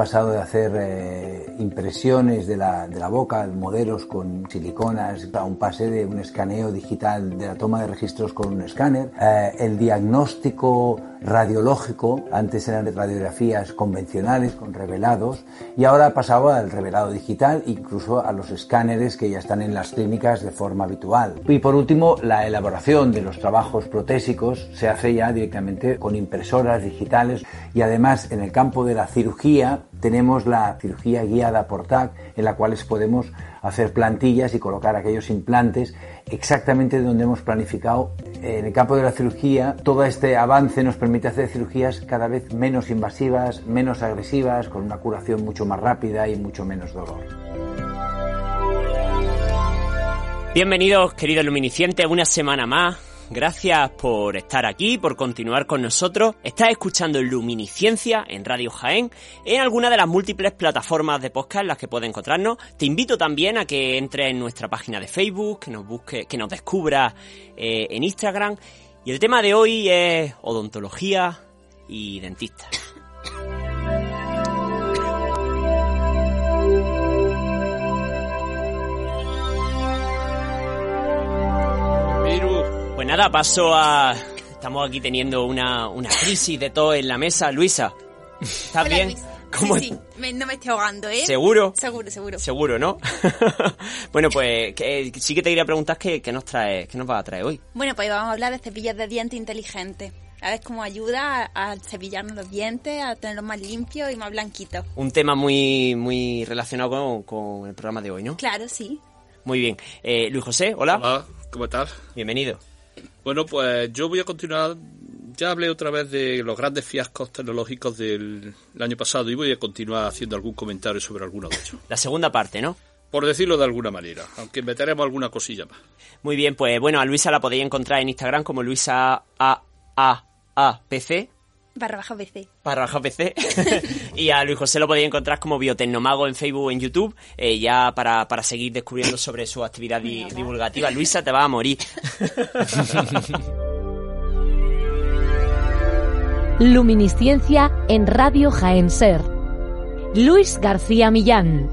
pasado de hacer eh, impresiones de la, de la boca, modelos con siliconas, a un pase de un escaneo digital de la toma de registros con un escáner, eh, el diagnóstico radiológico, antes eran radiografías convencionales con revelados y ahora ha pasado al revelado digital, incluso a los escáneres que ya están en las clínicas de forma habitual. Y por último, la elaboración de los trabajos protésicos se hace ya directamente con impresoras digitales y además en el campo de la cirugía tenemos la cirugía guiada por TAC en la cual podemos hacer plantillas y colocar aquellos implantes exactamente donde hemos planificado. En el campo de la cirugía, todo este avance nos permite hacer cirugías cada vez menos invasivas, menos agresivas, con una curación mucho más rápida y mucho menos dolor. Bienvenidos, queridos luminicientes, una semana más Gracias por estar aquí, por continuar con nosotros. Estás escuchando Luminiscencia en Radio Jaén, en alguna de las múltiples plataformas de podcast en las que puedes encontrarnos. Te invito también a que entres en nuestra página de Facebook, que nos busque, que nos descubras eh, en Instagram. Y el tema de hoy es odontología y dentista. Pues nada, paso a... Estamos aquí teniendo una, una crisis de todo en la mesa. Luisa, ¿estás bien? ¿Cómo sí, sí. no me estoy ahogando, ¿eh? ¿Seguro? Seguro, seguro. Seguro, ¿no? bueno, pues sí que te quería preguntar qué, nos trae, qué nos va a traer hoy. Bueno, pues vamos a hablar de cepillas de dientes inteligentes. A ver cómo ayuda a, cepillarnos los dientes, a tenerlos más limpios y más blanquitos. Un tema muy, muy relacionado con, con el programa de hoy, ¿no? Claro, sí. Muy bien. Eh, Luis José, hola. Hola, ¿cómo estás? Bienvenido. Bueno, pues yo voy a continuar. Ya hablé otra vez de los grandes fiascos tecnológicos del año pasado y voy a continuar haciendo algún comentario sobre alguno de ellos. La segunda parte, ¿no? Por decirlo de alguna manera, aunque meteremos alguna cosilla más. Muy bien, pues bueno, a Luisa la podéis encontrar en Instagram como Luisa A A A P C Barra baja PC. Barra baja PC. y a Luis José lo podéis encontrar como Biotecnomago en Facebook o en YouTube, eh, ya para, para, seguir descubriendo sobre su actividad divulgativa. Luisa, te va a morir. Luminiscencia en Radio Jaén Ser. Luis García Millán.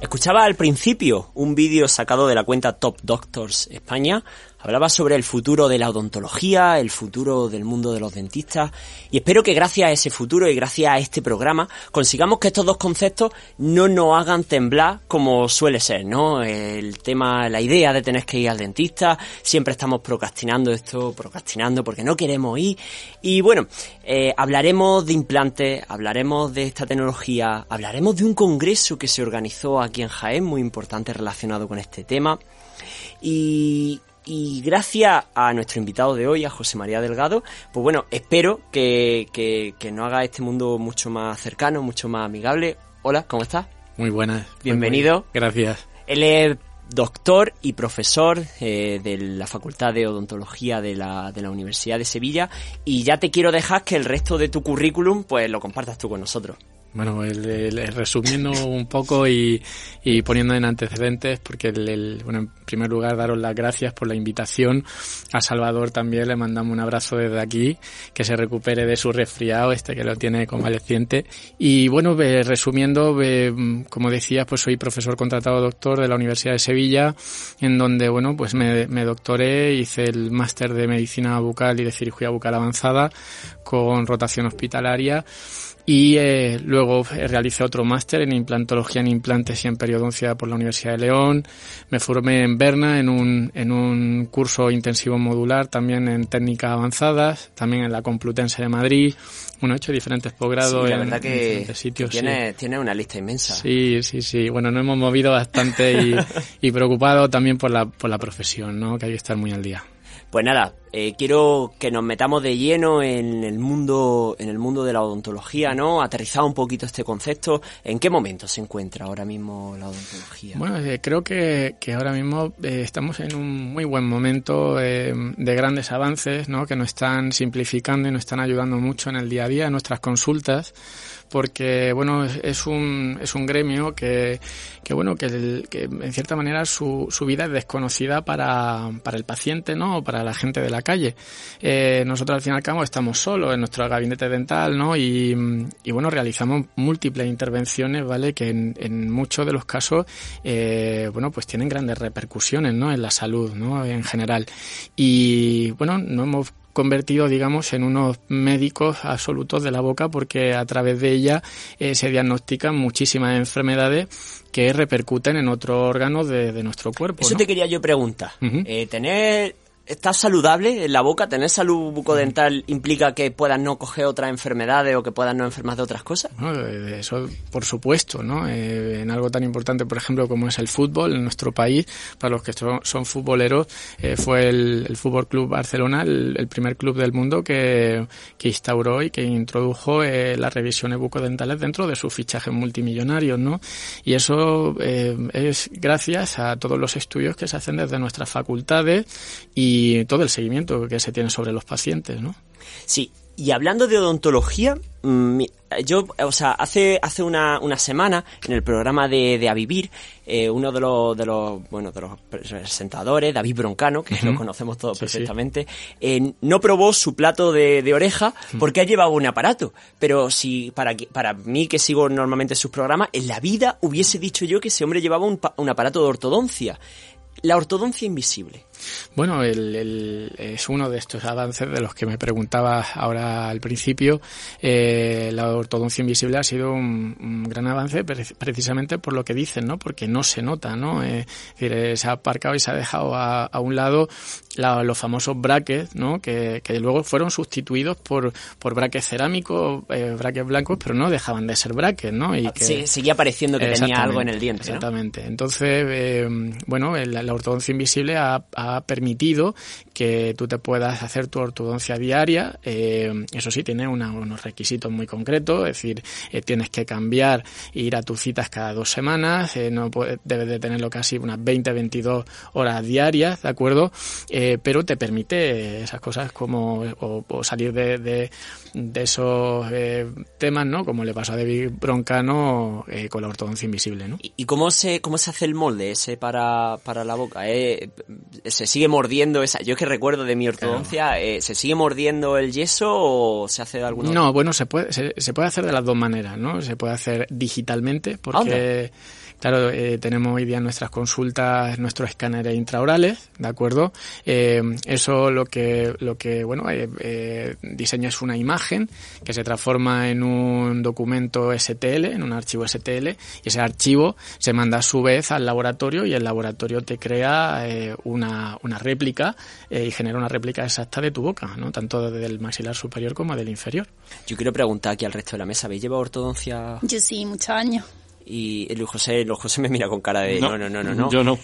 Escuchaba al principio un vídeo sacado de la cuenta Top Doctors España Hablaba sobre el futuro de la odontología, el futuro del mundo de los dentistas y espero que gracias a ese futuro y gracias a este programa consigamos que estos dos conceptos no nos hagan temblar como suele ser, ¿no? El tema, la idea de tener que ir al dentista, siempre estamos procrastinando esto, procrastinando porque no queremos ir y bueno, eh, hablaremos de implantes, hablaremos de esta tecnología, hablaremos de un congreso que se organizó aquí en Jaén muy importante relacionado con este tema y, y gracias a nuestro invitado de hoy, a José María Delgado, pues bueno, espero que, que, nos haga este mundo mucho más cercano, mucho más amigable. Hola, ¿cómo estás? Muy buenas. Bienvenido. gracias. Él es doctor y profesor eh, de la Facultad de Odontología de la, de la Universidad de Sevilla y ya te quiero dejar que el resto de tu currículum pues lo compartas tú con nosotros. Bueno, el, resumiendo un poco y, poniendo en antecedentes, porque el, bueno, en primer lugar daros las gracias por la invitación. A Salvador también le mandamos un abrazo desde aquí, que se recupere de su resfriado, este que lo tiene convaleciente. Y bueno, resumiendo, como decías, pues soy profesor contratado doctor de la Universidad de Sevilla, en donde, bueno, pues me, me doctoré, hice el máster de medicina bucal y de cirugía bucal avanzada con rotación hospitalaria y eh, luego realicé otro máster en implantología en implantes y en periodoncia por la Universidad de León. Me formé en Berna en un, en un curso intensivo modular, también en técnicas avanzadas, también en la Complutense de Madrid. Bueno, he hecho diferentes posgrados en, diferentes sitios. Tiene, tiene una lista inmensa. Sí, sí, sí. Bueno, nos hemos movido bastante y, y preocupado también por la, por la profesión, ¿no? Que hay que estar muy al día. Pues nada, eh, quiero que nos metamos de lleno en el mundo, en el mundo de la odontología, ¿no? Aterrizar un poquito este concepto. ¿En qué momento se encuentra ahora mismo la odontología? Bueno, eh, creo que, que, ahora mismo eh, estamos en un muy buen momento de grandes avances, ¿no? Que nos están simplificando y nos están ayudando mucho en el día a día, en nuestras consultas porque bueno, es un, es un gremio que, que bueno, que, que en cierta manera su, su vida es desconocida para, para el paciente, ¿no? O para la gente de la calle. Eh, nosotros al fin y al cabo estamos solos en nuestro gabinete dental, ¿no? Y, y bueno, realizamos múltiples intervenciones, ¿vale? Que en, en muchos de los casos, eh, bueno, pues tienen grandes repercusiones, ¿no? En la salud, ¿no? En general. Y bueno, no hemos convertido, digamos, en unos médicos absolutos de la boca porque a través de ella eh, se diagnostican muchísimas enfermedades que repercuten en otros órganos de, de nuestro cuerpo. Eso ¿no? te quería yo preguntar. Eh, tener ¿Estás saludable en la boca? ¿Tener salud bucodental implica que puedas no coger otras enfermedades o que puedas no enfermar de otras cosas? ¿no? Eso, por supuesto, ¿no? Eh, en algo tan importante, por ejemplo, como es el fútbol en nuestro país, para los que son, son futboleros, eh, fue el, el Fútbol Club Barcelona el, el primer club del mundo que, que instauró y que introdujo eh, las revisiones bucodentales dentro de sus fichajes multimillonarios, ¿no? Y eso eh, es gracias a todos los estudios que se hacen desde nuestras facultades y todo el seguimiento que se tiene sobre los pacientes, ¿no? Sí, y hablando de odontología, mm, yo, o sea, hace, hace una, una semana, en el programa de, de A Vivir, eh, uno de los, de los, bueno, de los presentadores, David Broncano, que lo conocemos todos Sí, sí. perfectamente, eh, no probó su plato de, de oreja porque ha llevado un aparato. Pero si, para, para mí, que sigo normalmente sus programas, en la vida hubiese dicho yo que ese hombre llevaba un, un aparato de ortodoncia. La ortodoncia invisible. Bueno, el, el- es uno de estos avances de los que me preguntaba ahora al principio. Eh, la ortodoncia invisible ha sido un, un gran avance pre- precisamente por lo que dicen, ¿no? Porque no se nota, ¿no? Eh, es decir, eh, se ha aparcado y se ha dejado a, a un lado la- los famosos brackets, ¿no? Que, que luego fueron sustituidos por, por brackets cerámicos, eh, brackets blancos, pero no dejaban de ser brackets, ¿no? Y que, Sí, seguía pareciendo que tenía algo en el diente, ¿no? Exactamente. Entonces, eh, bueno, la ortodoncia invisible ha, ha permitido que tú te puedas hacer tu ortodoncia diaria. eh, eso sí, tiene una- unos requisitos muy concretos, es decir, eh, tienes que cambiar, e ir a tus citas cada dos semanas, eh, no puede- debes de tenerlo casi unas 20, 22 horas diarias, ¿de acuerdo? Pero te permite esas cosas como o, salir de, de, esos temas, ¿no? Como le pasó a David Broncano con la ortodoncia invisible, ¿no? ¿Y cómo se, cómo se hace el molde ese para, para la boca? ¿Se sigue mordiendo esa? Yo es que recuerdo de mi ortodoncia, eh, ¿se sigue mordiendo el yeso o se hace de alguna No, bueno, se puede, se, se puede hacer de las dos maneras, ¿no? Se puede hacer digitalmente, porque, claro, eh, tenemos hoy día nuestras consultas nuestros escáneres intraorales, ¿de acuerdo? Eh, eso lo que, lo que bueno, eh, eh, diseña es una imagen que se transforma en un documento STL, en un archivo STL, y ese archivo se manda a su vez al laboratorio y el laboratorio te crea eh, una, una réplica eh, y genera una réplica exacta de tu boca, ¿no? Tanto del maxilar superior como del inferior. Yo quiero preguntar aquí al resto de la mesa, ¿habéis llevado ortodoncia? Yo sí, muchos años. Y Luis José, Luis José me mira con cara de no, no, no, no. no. Yo no.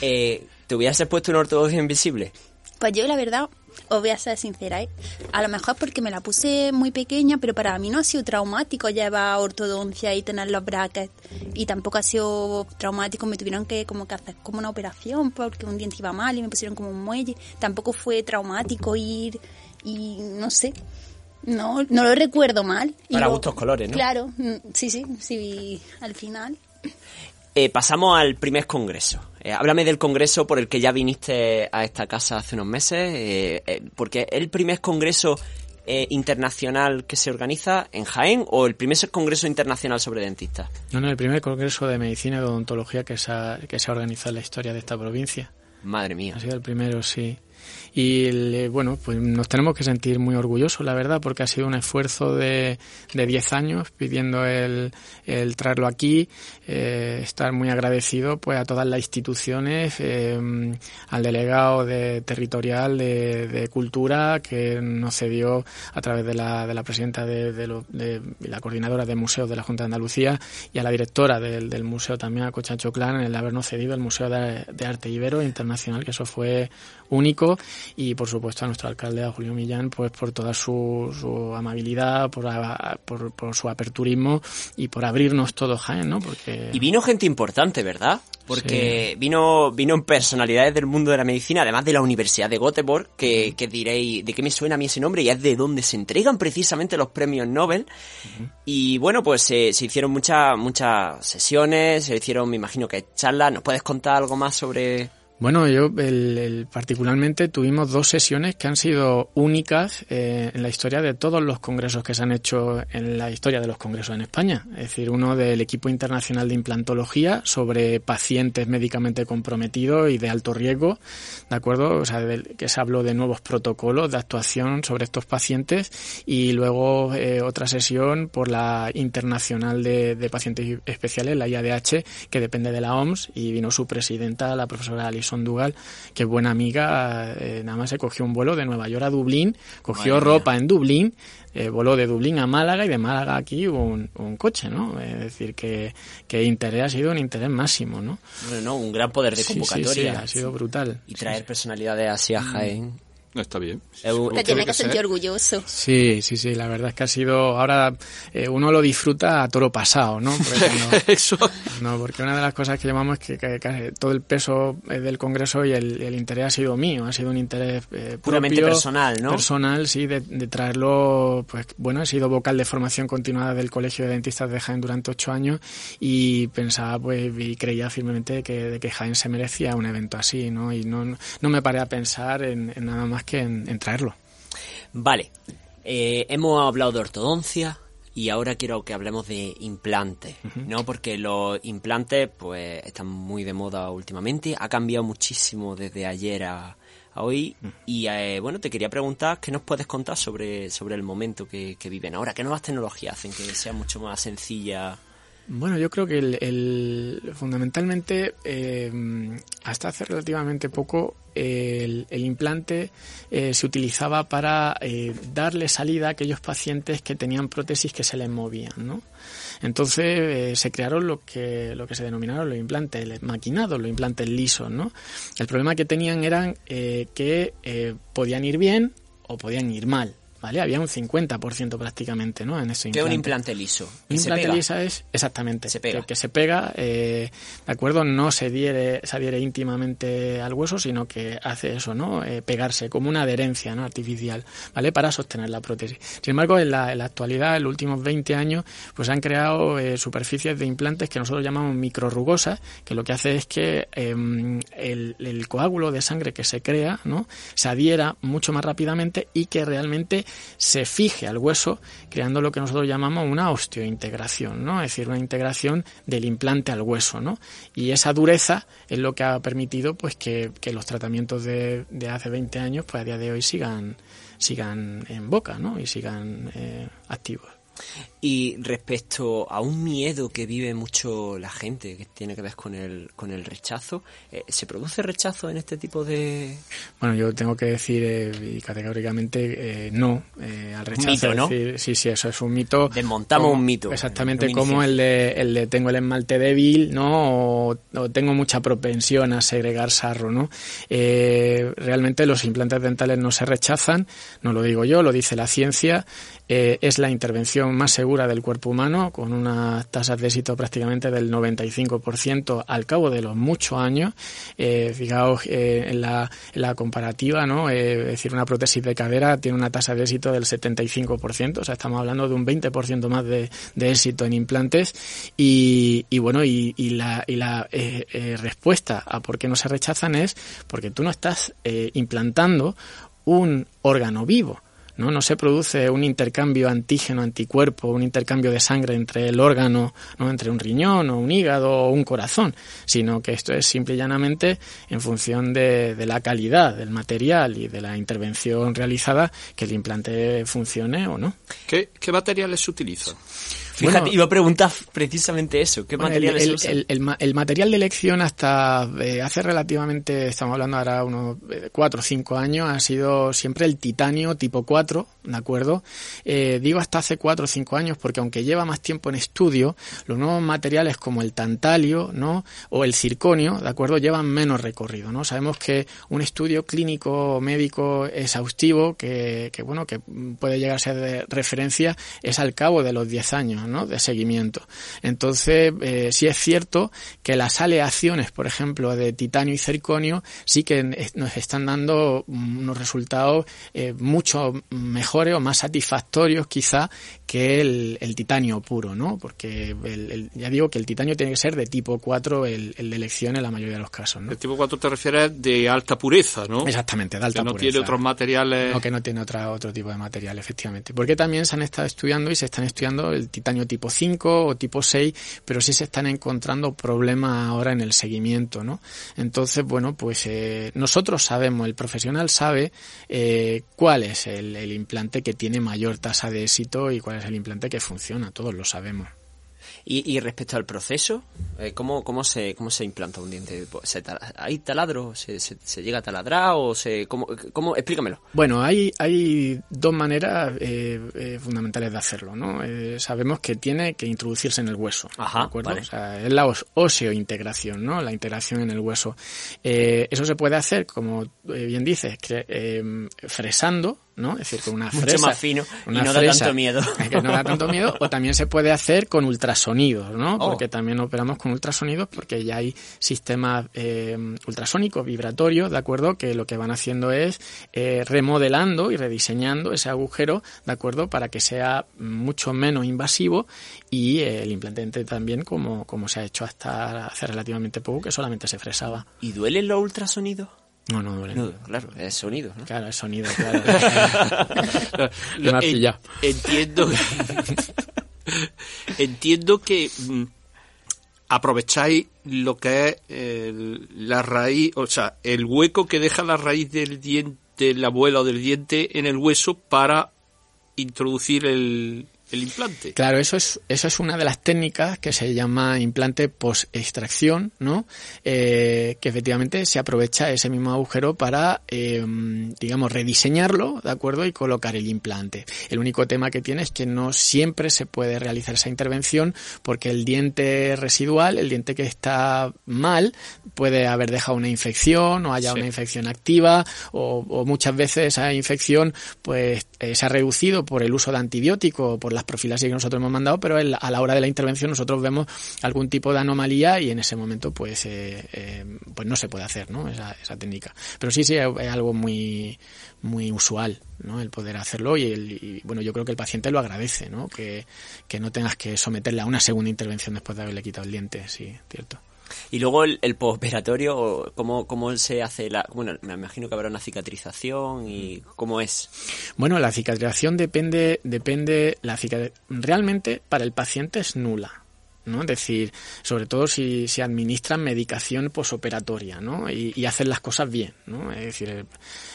Eh, ¿Te hubieras puesto una ortodoncia invisible? Pues yo la verdad, os voy a ser sincera, ¿eh? a lo mejor porque me la puse muy pequeña, pero para mí no ha sido traumático llevar ortodoncia y tener los brackets. Y tampoco ha sido traumático, me tuvieron que como que hacer como una operación porque un diente iba mal y me pusieron como un muelle. Tampoco fue traumático ir y no sé. No, no lo recuerdo mal. Para gustos colores, ¿no? Claro, mm, sí, sí, sí, al final. Eh, pasamos al primer congreso. Eh, háblame del congreso por el que ya viniste a esta casa hace unos meses, eh, eh, porque es el primer congreso eh, internacional que se organiza en Jaén o el primer congreso internacional sobre dentistas. No, no, el primer congreso de medicina y de odontología que se ha, que se ha organizado en la historia de esta provincia. Madre mía. Ha sido el primero, sí. Y eh, bueno, pues nos tenemos que sentir muy orgullosos, la verdad, porque ha sido un esfuerzo de, de 10 años pidiendo el, el traerlo aquí, eh, estar muy agradecido pues a todas las instituciones, eh, al delegado de territorial de, de cultura que nos cedió a través de la, de la presidenta de, de lo- de- la coordinadora de museos de la Junta de Andalucía y a la directora del, del museo también, a Cochacho Clan, el habernos cedido el Museo de Arte Ibero Internacional, que eso fue único y por supuesto a nuestro alcalde, a Julio Millán, pues por toda su, su amabilidad, por, por, por, su aperturismo y por abrirnos todos Jaén, ¿no? Porque... Y vino gente importante, ¿verdad? Porque vino, vino personalidades del mundo de la medicina, además de la Universidad de Göteborg, que, que diréis, ¿de qué me suena a mí ese nombre? Y es de donde se entregan precisamente los premios Nobel. Y bueno, pues se hicieron muchas, muchas sesiones, se hicieron, me imagino que charlas. ¿Nos puedes contar algo más sobre, bueno, yo el, particularmente tuvimos dos sesiones que han sido únicas eh, en la historia de todos los congresos que se han hecho en la historia de los congresos en España. Es decir, uno del equipo internacional de implantología sobre pacientes médicamente comprometidos y de alto riesgo, ¿de acuerdo? O sea, que se habló de nuevos protocolos de actuación sobre estos pacientes y luego eh, otra sesión por la internacional de, de, pacientes especiales, la IADH, que depende de la OMS y vino su presidenta, la profesora Alice Dugal, que buena amiga, eh, nada más se cogió un vuelo de Nueva York a Dublín, cogió ropa en Dublín, eh, voló de Dublín a Málaga y de Málaga aquí un, un coche, ¿no? Es decir, que, que interés ha sido un interés máximo, ¿no? Bueno, un gran poder de convocatoria. ha sido brutal. Y traer personalidades así a Jaén está bien. Te tiene que sentir orgulloso. Sí, sí, sí, la verdad es que ha sido, ahora eh, uno lo disfruta a toro pasado, ¿no? Porque Eso. No, porque una de las cosas que llamamos es que, todo el peso del Congreso y el, interés ha sido mío, ha sido un interés eh, puramente personal, ¿no? Personal, sí, de, traerlo, pues bueno, he sido vocal de formación continuada del Colegio de Dentistas de Jaén durante ocho años y pensaba, pues, y creía firmemente que, de que Jaén se merecía un evento así, ¿no? Y no, no me paré a pensar en, en nada más que en, traerlo. Vale, eh, hemos hablado de ortodoncia y ahora quiero que hablemos de implantes, ¿no? Porque los implantes pues están muy de moda últimamente, ha cambiado muchísimo desde ayer a, hoy y eh, bueno, te quería preguntar qué nos puedes contar sobre, sobre el momento que, viven ahora, qué nuevas tecnologías hacen que sea mucho más sencilla bueno, yo creo que el, fundamentalmente eh, hasta hace relativamente poco el, implante eh, se utilizaba para eh, darle salida a aquellos pacientes que tenían prótesis que se les movían, ¿no? Entonces se crearon lo que lo que se denominaron los implantes maquinados, los implantes lisos, ¿no? El problema que tenían eran que podían ir bien o podían ir mal. ¿Vale? Había un 50% prácticamente, ¿no? En ese implante. ¿Qué es un implante liso? Un implante liso es, exactamente, se pega. Que, se pega, eh, ¿de acuerdo? No se adhiere, se adhiere íntimamente al hueso, sino que hace eso, ¿no? Eh, pegarse, como una adherencia, ¿no? Artificial, ¿vale? Para sostener la prótesis. Sin embargo, en la, en la actualidad, en los últimos 20 años, pues han creado eh, superficies de implantes que nosotros llamamos microrugosas, que lo que hace es que em, el, el coágulo de sangre que se crea, ¿no? Se adhiera mucho más rápidamente y que realmente se fije al hueso, creando lo que nosotros llamamos una osteointegración, ¿no? Es decir, una integración del implante al hueso, ¿no? Y esa dureza es lo que ha permitido pues que, los tratamientos de, de, hace 20 años pues a día de hoy sigan sigan en boca, ¿no? Y sigan eh, activos. Y respecto a un miedo que vive mucho la gente, que tiene que ver con el, con el rechazo, eh, ¿se produce rechazo en este tipo de...? Bueno, yo tengo que decir eh, categóricamente eh, no al rechazo. Mito, ¿no? sí, sí, eso es un mito. Desmontamos un mito. Exactamente como el de, el de tengo el esmalte débil, ¿no? O, tengo mucha propensión a segregar sarro, ¿no? realmente los implantes dentales no se rechazan, no lo digo yo, lo dice la ciencia, es la intervención más segura del cuerpo humano, con unas tasas de éxito prácticamente del 95% al cabo de los muchos años. Eh, fijaos eh, en, la, la, comparativa, ¿no? Eh, es decir, una prótesis de cadera tiene una tasa de éxito del 75%, o sea, estamos hablando de un 20% más de, de, éxito en implantes. Y, y bueno, y, y la, y la respuesta a por qué no se rechazan es porque tú no estás implantando un órgano vivo ¿no? No se produce un intercambio antígeno-anticuerpo, un intercambio de sangre entre el órgano, ¿no? Entre un riñón o un hígado o un corazón, sino que esto es simple y llanamente en función de, de la calidad del material y de la intervención realizada que el implante funcione o no. ¿Qué, qué materiales utilizan? Fíjate, iba a preguntar precisamente eso. ¿Qué Bueno, materiales el, se usan? el- el material de elección hasta eh, hace relativamente, estamos hablando ahora unos eh, cuatro o cinco años, ha sido siempre el titanio tipo 4, ¿de acuerdo? Eh, digo hasta hace cuatro o cinco años porque aunque lleva más tiempo en estudio, los nuevos materiales como el tantalio, ¿no? O el circonio, ¿de acuerdo? Llevan menos recorrido, ¿no? Sabemos que un estudio clínico médico exhaustivo que, que bueno, que puede llegar a ser de referencia es al cabo de los 10 años, ¿no? De seguimiento. Entonces, eh, sí es cierto que las aleaciones, por ejemplo, de titanio y circonio, sí que nos están dando unos resultados eh, mucho mejores o más satisfactorios quizá que el, el titanio puro, ¿no? Porque el- el- ya digo que el titanio tiene que ser de tipo 4 el, de elección en la mayoría de los casos, ¿no? El tipo 4 te refieres de alta pureza, ¿no? Exactamente, de alta que no pureza. tiene otros materiales. No, que no tiene otra, otro tipo de material, efectivamente. Porque también se han estado estudiando y se están estudiando el titanio tipo 5 o tipo 6, pero sí se están encontrando problemas ahora en el seguimiento, ¿no? Entonces, bueno, pues eh, nosotros sabemos, el profesional sabe eh, cuál es el, el implante que tiene mayor tasa de éxito y cuál es el implante que funciona, todos lo sabemos. Y, y respecto al proceso, eh, ¿cómo, cómo, se, ¿cómo se implanta un diente? ¿Se ¿Hay taladro? ¿Se, se, se llega a taladrar? O se, cómo, cómo, explícamelo. Bueno, hay, hay dos maneras eh, eh, fundamentales de hacerlo, ¿no? Eh, sabemos que tiene que introducirse en el hueso, Ajá, ¿de acuerdo? vale. O sea, es la oseointegración, ¿no? La integración en el hueso. Eh, eso se puede hacer, como bien dices, que, fresando, ¿no? Es decir, con una Mucho fresa. más fino y no da tanto miedo. que no da tanto miedo. O también se puede hacer con ultrasonidos, ¿no? Oh. Porque también operamos con ultrasonidos porque ya hay sistemas eh, ultrasónicos, vibratorios, ¿de acuerdo? Que lo que van haciendo es eh, remodelando y rediseñando ese agujero, ¿de acuerdo? Para que sea mucho menos invasivo y eh, el implante también como, como se ha hecho hasta hace relativamente poco, que solamente se fresaba. ¿Y duelen los ultrasonidos? No, no duele. No, claro, es sonido, ¿no? Claro, el sonido, claro. En- pillado. entiendo entiendo que mm, aprovecháis lo que es el- la raíz, o sea, el hueco que deja la raíz del diente, la muela o del diente en el hueso para introducir el, el implante. Claro, eso es, eso es una de las técnicas que se llama implante post-extracción, ¿no? Eh, que efectivamente se aprovecha ese mismo agujero para, eh, digamos, rediseñarlo, ¿de acuerdo? Y colocar el implante. El único tema que tiene es que no siempre se puede realizar esa intervención porque el diente residual, el diente que está mal, puede haber dejado una infección o haya Sí. una infección activa o, o muchas veces esa infección pues eh, se ha reducido por el uso de antibiótico o por las profilaxis que nosotros hemos mandado, pero el- a la hora de la intervención nosotros vemos algún tipo de anomalía y en ese momento pues eh, eh, pues no se puede hacer ¿no? esa, esa técnica. Pero sí, sí, es, es algo muy muy usual, ¿no? El poder hacerlo y, el, y, bueno, yo creo que el paciente lo agradece, ¿no? Que, que no tengas que someterle a una segunda intervención después de haberle quitado el diente, sí, cierto. Y luego el, el postoperatorio, ¿cómo, ¿cómo se hace la...? Bueno, me imagino que habrá una cicatrización y cómo es. Bueno, la cicatrización depende, depende, la cica- realmente para el paciente es nula. ¿No? Es decir, sobre todo si, si administran medicación posoperatoria, ¿no? Y, y hacen las cosas bien, ¿no? Es decir, eh,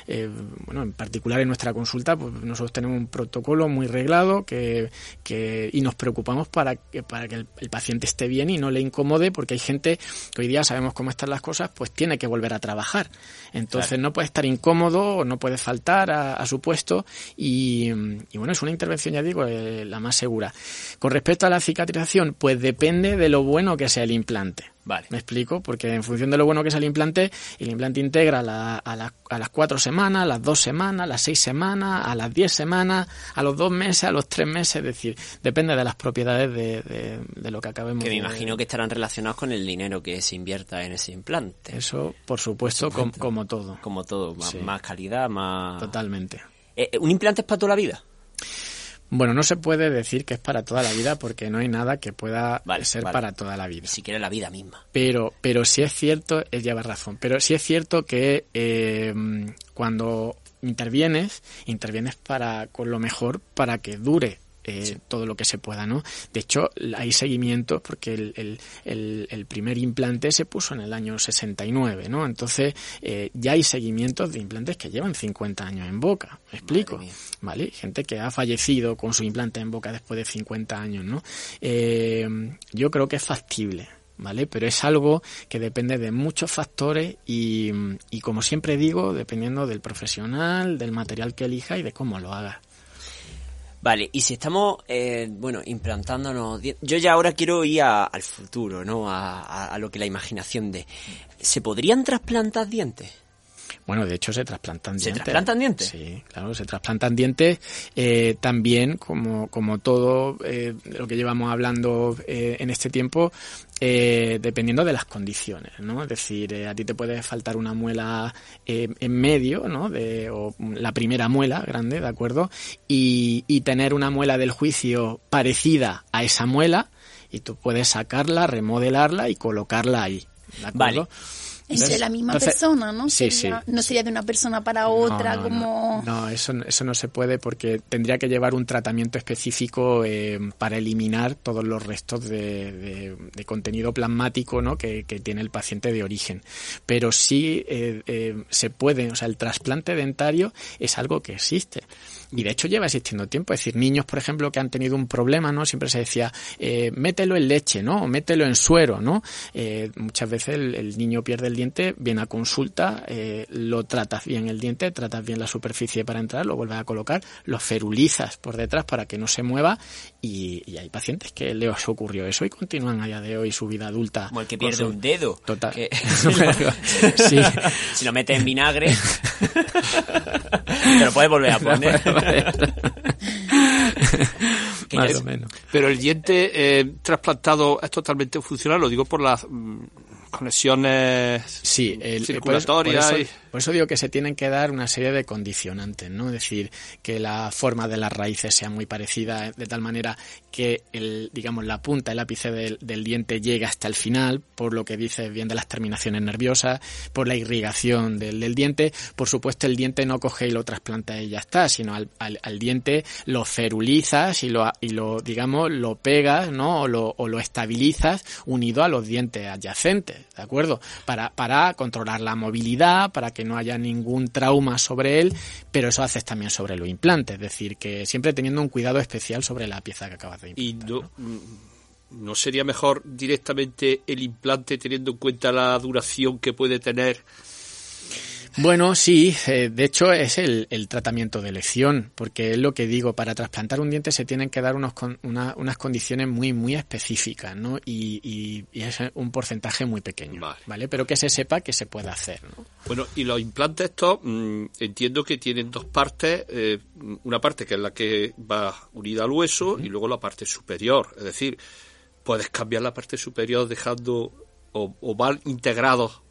eh, bueno, en particular en nuestra consulta, pues nosotros tenemos un protocolo muy reglado que, que y nos preocupamos para que, para que el, el paciente esté bien y no le incomode, porque hay gente que hoy día sabemos cómo están las cosas, pues tiene que volver a trabajar. Entonces Claro. no puede estar incómodo o no puede faltar a, a su puesto y, y bueno, es una intervención, ya digo, eh, la más segura. Con respecto a la cicatrización, pues depende de lo bueno que sea el implante. Vale. ¿Me explico? Porque en función de lo bueno que sea el implante, el implante integra la- a, la- a las cuatro semanas, a las dos semanas, a las seis semanas, a las diez semanas, a los dos meses, a los tres meses, es decir, depende de las propiedades de, de- de lo que acabemos Que me imagino que estarán relacionados con el dinero que se invierta en ese implante. Eso, por supuesto, com- como todo. Como todo, más, Sí. más calidad, más... Totalmente. Eh, ¿Un implante es para toda la vida? Bueno, no se puede decir que es para toda la vida porque no hay nada que pueda Vale, ser vale. para toda la vida. Ni siquiera la vida misma. Pero, pero sí es cierto, él lleva razón, pero sí es cierto que eh, cuando intervienes, intervienes para con lo mejor para que dure eh, todo lo que se pueda, ¿no? De hecho, hay seguimientos porque el, el, el, primer implante se puso en el año 69, ¿no? Entonces, eh, ya hay seguimientos de implantes que llevan 50 años en boca, ¿me explico? ¿Vale? Gente que ha fallecido con su implante en boca después de 50 años, ¿no? Eh, yo creo que es factible. ¿Vale? Pero es algo que depende de muchos factores y, y como siempre digo, dependiendo del profesional, del material que elija y de cómo lo haga. Vale, y si estamos, eh, bueno, implantándonos... Yo ya ahora quiero ir al futuro, ¿no? A, a, lo que la imaginación de... ¿Se podrían trasplantar dientes? Bueno, de hecho se trasplantan dientes. ¿Se trasplantan dientes? Sí, claro, se trasplantan dientes. Eh, también, como, como todo eh, lo que llevamos hablando eh, en este tiempo, eh, dependiendo de las condiciones, ¿no? Es decir, eh, a ti te puede faltar una muela eh, en medio, ¿no? De, o la primera muela grande, ¿de acuerdo? Y, y tener una muela del juicio parecida a esa muela y tú puedes sacarla, remodelarla y colocarla ahí. ¿de acuerdo? Vale. Es de la misma entonces, persona, ¿no? Sí, sería, sí. No sería de una persona para otra, no, como... No, no, eso, eso no se puede porque tendría que llevar un tratamiento específico eh, para eliminar todos los restos de, de, de contenido plasmático ¿no? que, que, tiene el paciente de origen. Pero sí eh, eh, se puede, o sea, el trasplante dentario es algo que existe. Y de hecho lleva existiendo tiempo. Es decir, niños, por ejemplo, que han tenido un problema, ¿no? Siempre se decía, eh, mételo en leche, ¿no? O mételo en suero, ¿no? Eh, muchas veces el, el, niño pierde el diente, viene a consulta, eh, lo tratas bien el diente, tratas bien la superficie para entrar, lo vuelves a colocar, lo ferulizas por detrás para que no se mueva y, y hay pacientes que les ocurrió eso y continúan a día de hoy su vida adulta. Como el que pierde su... un dedo. Total. Que... sí. Si lo metes en vinagre, te lo puedes volver a poner. Más es, o menos. Pero el diente eh, trasplantado es totalmente funcional, lo digo por las mm, conexiones sí, el, circulatorias. Por eso, por, eso, por eso, digo que se tienen que dar una serie de condicionantes, ¿no? Es decir, que la forma de las raíces sea muy parecida, de tal manera que el, digamos, la punta, el ápice del, diente llegue hasta el final, por lo que dices bien de las terminaciones nerviosas, por la irrigación del, del diente. Por supuesto, el diente no coge y lo trasplanta y ya está, sino al, diente lo ferulizas y lo, y lo, digamos, lo pegas, ¿no? O lo, o lo estabilizas unido a los dientes adyacentes. ¿de acuerdo? Para, para controlar la movilidad, para que no haya ningún trauma sobre él, pero eso haces también sobre los implantes, es decir, que siempre teniendo un cuidado especial sobre la pieza que acabas de implantar. Y no, ¿no? ¿no sería mejor directamente el implante teniendo en cuenta la duración que puede tener? Bueno, sí, eh, de hecho es el, el, tratamiento de elección, porque es lo que digo, para trasplantar un diente se tienen que dar unos, una, unas condiciones muy, muy específicas, ¿no? Y, y, y, es un porcentaje muy pequeño, vale. ¿vale? Pero que se sepa que se puede hacer, ¿no? Bueno, y los implantes estos, mmm, entiendo que tienen dos partes, eh, una parte que es la que va unida al hueso uh -huh. y luego la parte superior, es decir, puedes cambiar la parte superior dejando o, o van integrados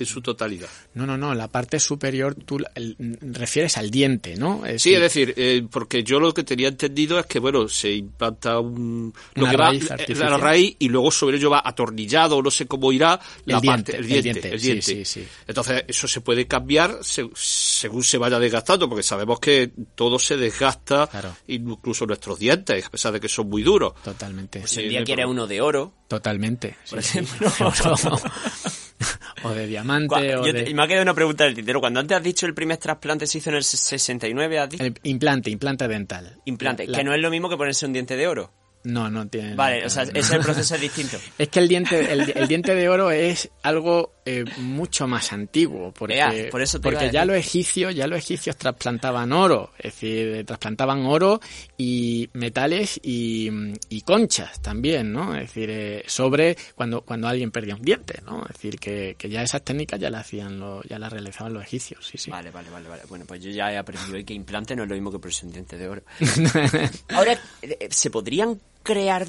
en su totalidad. No, no, no, la parte superior tú el, refieres al diente, ¿no? Es sí, es decir, eh, porque yo lo que tenía entendido es que, bueno, se implanta un, lo Una que raíz va, artificial. la raíz y luego sobre ello va atornillado, no sé cómo irá la el parte, diente, el diente, el diente, el diente. Sí, sí, sí. Entonces, eso se puede cambiar se, según se vaya desgastando, porque sabemos que todo se desgasta, claro. incluso nuestros dientes, a pesar de que son muy duros. Totalmente. Pues el día quiere uno de oro. Totalmente. Por sí, ejemplo. o de diamante. O yo de... me ha quedado una pregunta del tintero. Cuando antes has dicho el primer trasplante se hizo en el 69, has dicho. El implante, implante dental. Implante, la, que no es lo mismo que ponerse un diente de oro. No, no tiene. Vale, o sea, ese el proceso es distinto. es que el diente, el, el, diente de oro es algo eh, mucho más antiguo, porque, Ea, por eso porque ya los egipcios, ya los egipcios trasplantaban oro, es decir, trasplantaban oro y metales y, y conchas también, ¿no? Es decir, eh, sobre cuando, cuando alguien perdía un diente, ¿no? Es decir, que, que ya esas técnicas ya las hacían, lo, ya las realizaban los egipcios, sí, sí. Vale, vale, vale, vale. Bueno, pues yo ya he aprendido hoy que implante no es lo mismo que ponerse un diente de oro. Ahora, eh, ¿se podrían crear,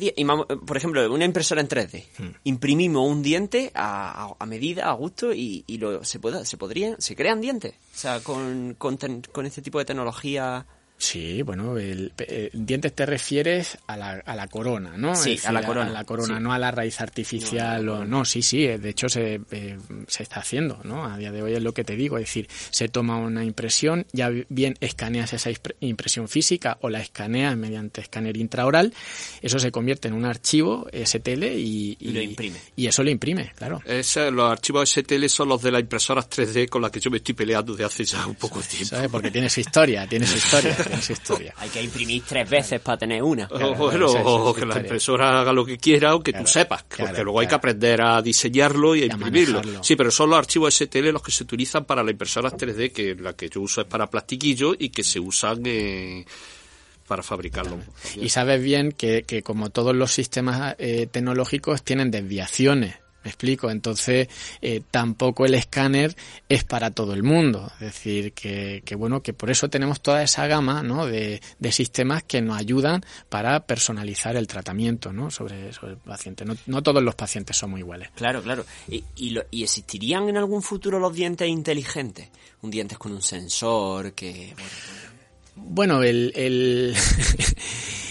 por ejemplo, una impresora en 3D. Hmm. Imprimimos un diente a, a, a medida, a gusto y, y, lo, se pueda, se podrían, se crean dientes. O sea, con, con, ten, con este tipo de tecnología. Sí, bueno, el, dientes te refieres a la, a la corona, ¿no? Sí, a la corona. A la corona, no a la raíz artificial. No, o, no sí, sí, de hecho se, eh, se está haciendo, ¿no? A día de hoy es lo que te digo, es decir, se toma una impresión, ya bien escaneas esa impresión física o la escaneas mediante escáner intraoral, eso se convierte en un archivo STL y, y, lo imprime. Y eso lo imprime, claro. los archivos STL son los de las impresoras 3D con las que yo me estoy peleando de hace ya un poco de tiempo. ¿Sabes? Porque tienes historia, tienes historia. historia. Hay que imprimir tres veces para tener una. bueno, o que la impresora haga lo que quiera o que tú sepas, porque luego hay que aprender a diseñarlo y a imprimirlo. Sí, pero son los archivos STL los que se utilizan para la impresora 3D, que la que yo uso es para plastiquillo y que se usan para fabricarlo. Y sabes bien que, que como todos los sistemas eh, tecnológicos tienen desviaciones me explico, entonces eh, tampoco el escáner es para todo el mundo. Es decir, que, que bueno, que por eso tenemos toda esa gama ¿no? de, de, sistemas que nos ayudan para personalizar el tratamiento ¿no? sobre, sobre el paciente. No, no todos los pacientes somos iguales. Claro, claro. ¿Y, y, lo, ¿Y existirían en algún futuro los dientes inteligentes? Un dientes con un sensor que... Bueno, el... el...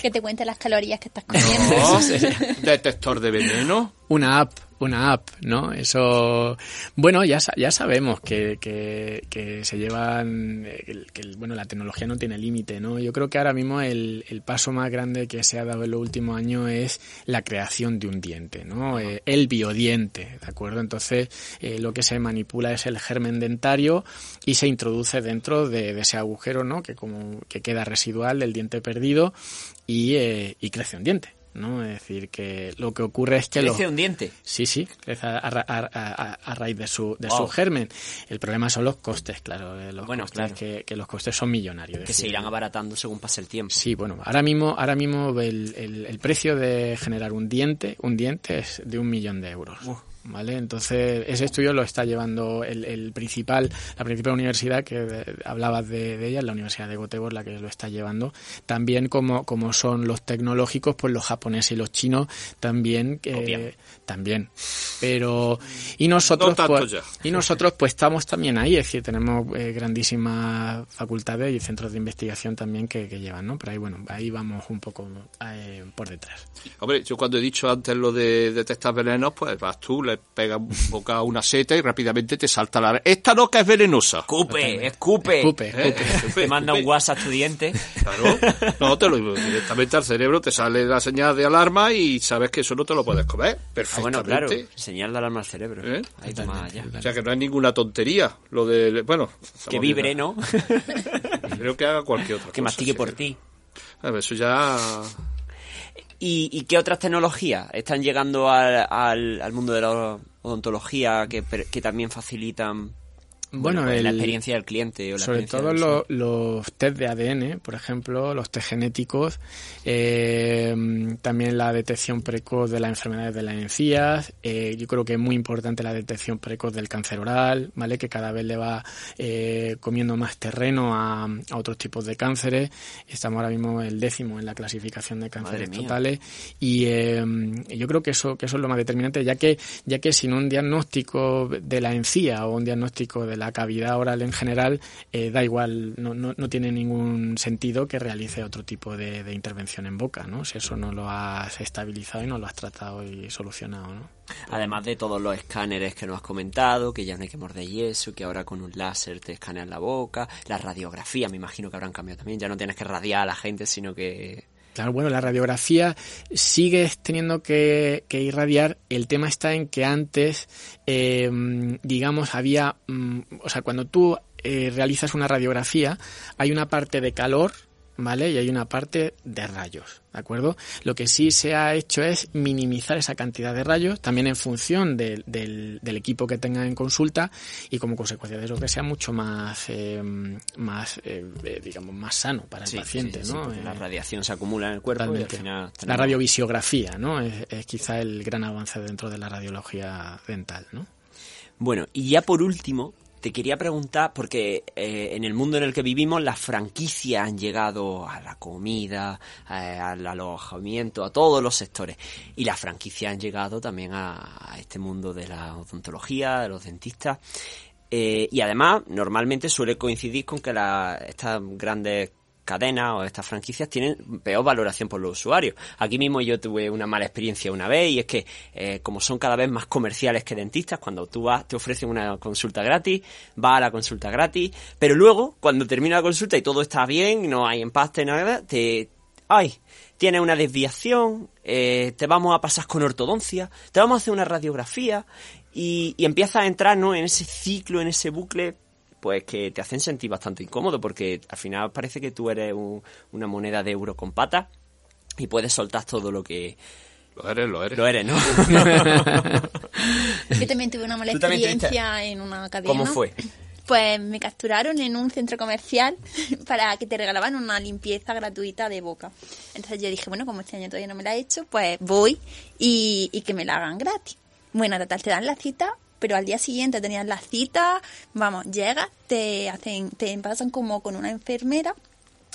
que te cuente las calorías que estás comiendo. detector de veneno. Una app una app, ¿no? Eso, bueno, ya, ya sabemos que, que, que se llevan, que, que, bueno, la tecnología no tiene límite, ¿no? Yo creo que ahora mismo el, el, paso más grande que se ha dado en los últimos años es la creación de un diente, ¿no? Eh, el biodiente, ¿de acuerdo? Entonces, eh, lo que se manipula es el germen dentario y se introduce dentro de, de ese agujero, ¿no? Que como, que queda residual del diente perdido y, eh, y crece un diente. ¿No? Es decir, que lo que ocurre es que... ¿Crece un diente? Sí, sí, crece a, a, a, a raíz de su, de wow. su germen. El problema son los costes, claro. Los bueno, costes claro. Que, que, los costes son millonarios. Que decir, se irán abaratando según pase el tiempo. Sí, bueno, ahora mismo, ahora mismo el, el, el precio de generar un diente, un diente es de un millón de euros. Uh. ¿Vale? Entonces, ese estudio lo está llevando el, el principal, la principal universidad que hablabas de, de, ella, la Universidad de Göteborg, la que lo está llevando. También como, como son los tecnológicos, pues los japoneses y los chinos también, eh, también. Pero, y nosotros, no pues, y nosotros pues estamos también ahí, es decir, tenemos eh, grandísimas facultades y centros de investigación también que, que, llevan, ¿no? Pero ahí, bueno, ahí vamos un poco eh, por detrás. Hombre, yo cuando he dicho antes lo de detectar venenos, pues vas tú, le pega un boca a una seta y rápidamente te salta la... Esta no que es venenosa. Escupe, escupe. Escupe, ¿Eh? escupe. Te manda un WhatsApp a tu diente. Claro. No, te lo directamente al cerebro, te sale la señal de alarma y sabes que eso no te lo puedes comer. Perfectamente. Ah, bueno, claro. Señal de alarma al cerebro. ¿Eh? Ahí allá. O sea que no hay ninguna tontería. Lo de... Bueno... Que vibre, ¿no? Creo que haga cualquier otra Que cosa, mastique por ti. A ver, eso ya... ¿Y, ¿Y, qué otras tecnologías están llegando al, al, al mundo de la odontología que, que también facilitan bueno, bueno el, la experiencia del cliente. O la sobre todo los, los test de ADN, por ejemplo, los test genéticos, eh, también la detección precoz de las enfermedades de las encías. Eh, yo creo que es muy importante la detección precoz del cáncer oral, ¿vale? Que cada vez le va eh, comiendo más terreno a, a, otros tipos de cánceres. Estamos ahora mismo el décimo en la clasificación de cánceres totales y eh, yo creo que eso que eso es lo más determinante, ya que ya que sin un diagnóstico de la encía o un diagnóstico de la cavidad oral en general, eh, da igual, no, no, no, tiene ningún sentido que realice otro tipo de, intervención en boca, ¿no? Si eso no lo has estabilizado y no lo has tratado y solucionado, ¿no? Además de todos los escáneres que nos has comentado, que ya no hay que morder yeso, que ahora con un láser te escanean la boca, la radiografía, me imagino que habrán cambiado también, ya no tienes que radiar a la gente, sino que Bueno, la radiografía sigues teniendo que, que, irradiar. El tema está en que antes, eh, digamos, había, mm, o sea, cuando tú eh, realizas una radiografía, hay una parte de calor, ¿vale? Y hay una parte de rayos, ¿de acuerdo? Lo que sí se ha hecho es minimizar esa cantidad de rayos, también en función de, del, del, equipo que tenga en consulta y como consecuencia de eso que sea mucho más, eh, más eh, digamos, más sano para el sí, paciente, sí, ¿no? Sí, la radiación se acumula en el cuerpo totalmente. y al final... Tenemos... La radiovisiografía, ¿no? Es, es quizá el gran avance dentro de la radiología dental, ¿no? Bueno, y ya por último, te quería preguntar, porque eh, en el mundo en el que vivimos las franquicias han llegado a la comida, eh, al alojamiento, a todos los sectores. Y las franquicias han llegado también a, a este mundo de la odontología, de los dentistas. Eh, y además, normalmente suele coincidir con que la, estas grandes cadenas o estas franquicias tienen peor valoración por los usuarios. Aquí mismo yo tuve una mala experiencia una vez y es que eh, como son cada vez más comerciales que dentistas, cuando tú vas, te ofrecen una consulta gratis, vas a la consulta gratis, pero luego cuando termina la consulta y todo está bien, no hay empaste, nada, te... ¡Ay! Tienes una desviación, eh, te vamos a pasar con ortodoncia, te vamos a hacer una radiografía y, y empiezas a entrar ¿no? en ese ciclo, en ese bucle pues que te hacen sentir bastante incómodo porque al final parece que tú eres una moneda de euro con patas y puedes soltar todo lo que... Lo eres, lo eres. Lo eres, ¿no? Yo también tuve una mala experiencia en una cadena. ¿Cómo fue? Pues me capturaron en un centro comercial para que te regalaban una limpieza gratuita de boca. Entonces yo dije, bueno, como este año todavía no me la he hecho, pues voy y, y que me la hagan gratis. Bueno, total, te dan la cita pero al día siguiente tenías la cita, vamos, llegas, te hacen, te pasan como con una enfermera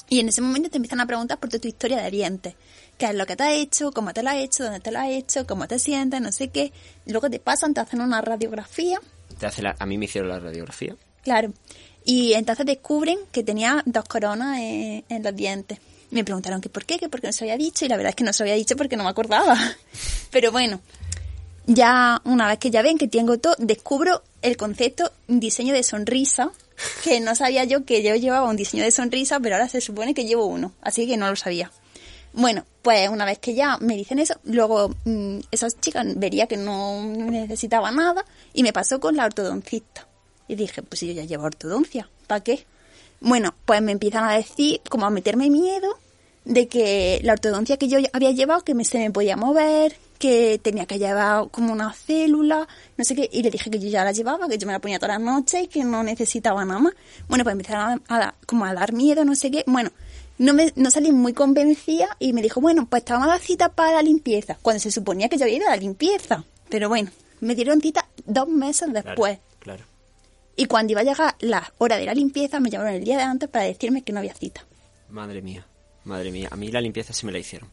y en ese momento te empiezan a preguntar por tu historia de dientes. ¿Qué es lo que te ha hecho? ¿Cómo te lo ha hecho? ¿Dónde te lo ha hecho? ¿Cómo te sientes? No sé qué. Luego te pasan, te hacen una radiografía. Te hace a mí me hicieron la radiografía. Claro. Y entonces descubren que tenía dos coronas en, en los dientes. Me preguntaron que por qué, que por qué no se había dicho, y la verdad es que no se había dicho porque no me acordaba. Pero bueno, ya una vez que ya ven que tengo todo, descubro el concepto diseño de sonrisa, que no sabía yo que yo llevaba un diseño de sonrisa, pero ahora se supone que llevo uno, así que no lo sabía. Bueno, pues una vez que ya me dicen eso, luego mm, esas chicas vería que no necesitaba nada y me pasó con la ortodoncista. Y dije, pues si yo ya llevo ortodoncia, ¿para qué? Bueno, pues me empiezan a decir, como a meterme miedo de que la ortodoncia que yo había llevado, que me, se me podía mover, que tenía que llevar como una célula, no sé qué, y le dije que yo ya la llevaba, que yo me la ponía todas las noches y que no necesitaba nada más. Bueno, pues empezaron a, como a dar miedo, no sé qué. Bueno, no me no salí muy convencida y me dijo, bueno, pues te vamos a dar cita para la limpieza, cuando se suponía que yo había ido a la limpieza. Pero bueno, me dieron cita dos meses después. Claro, Y cuando iba a llegar la hora de la limpieza, me llamaron el día de antes para decirme que no había cita. Madre mía. Madre mía, a mí la limpieza sí me la hicieron.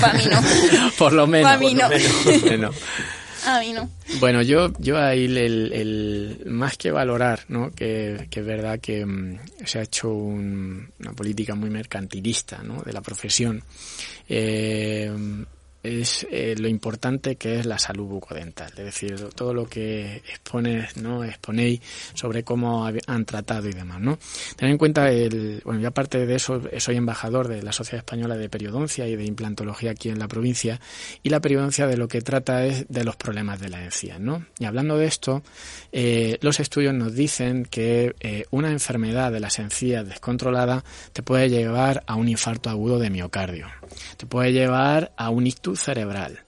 Para mí no. Por lo menos. Pa' mí no. Por lo menos. A mí no. Bueno, yo, yo ahí el, el- más que valorar, ¿no? Que, que es verdad que mm, se ha hecho un- una política muy mercantilista, ¿no? De la profesión. Eh, es eh, lo importante que es la salud bucodental, es decir, todo lo que expones, ¿no? exponéis sobre cómo han tratado y demás, ¿no? Ten en cuenta el, bueno, yo aparte de eso, soy embajador de la Sociedad Española de Periodoncia y de Implantología aquí en la provincia, y la periodoncia de lo que trata es de los problemas de la encía, ¿no? Y hablando de esto, eh, los estudios nos dicen que eh, una enfermedad de las encías descontrolada te puede llevar a un infarto agudo de miocardio, te puede llevar a un ictus cerebral,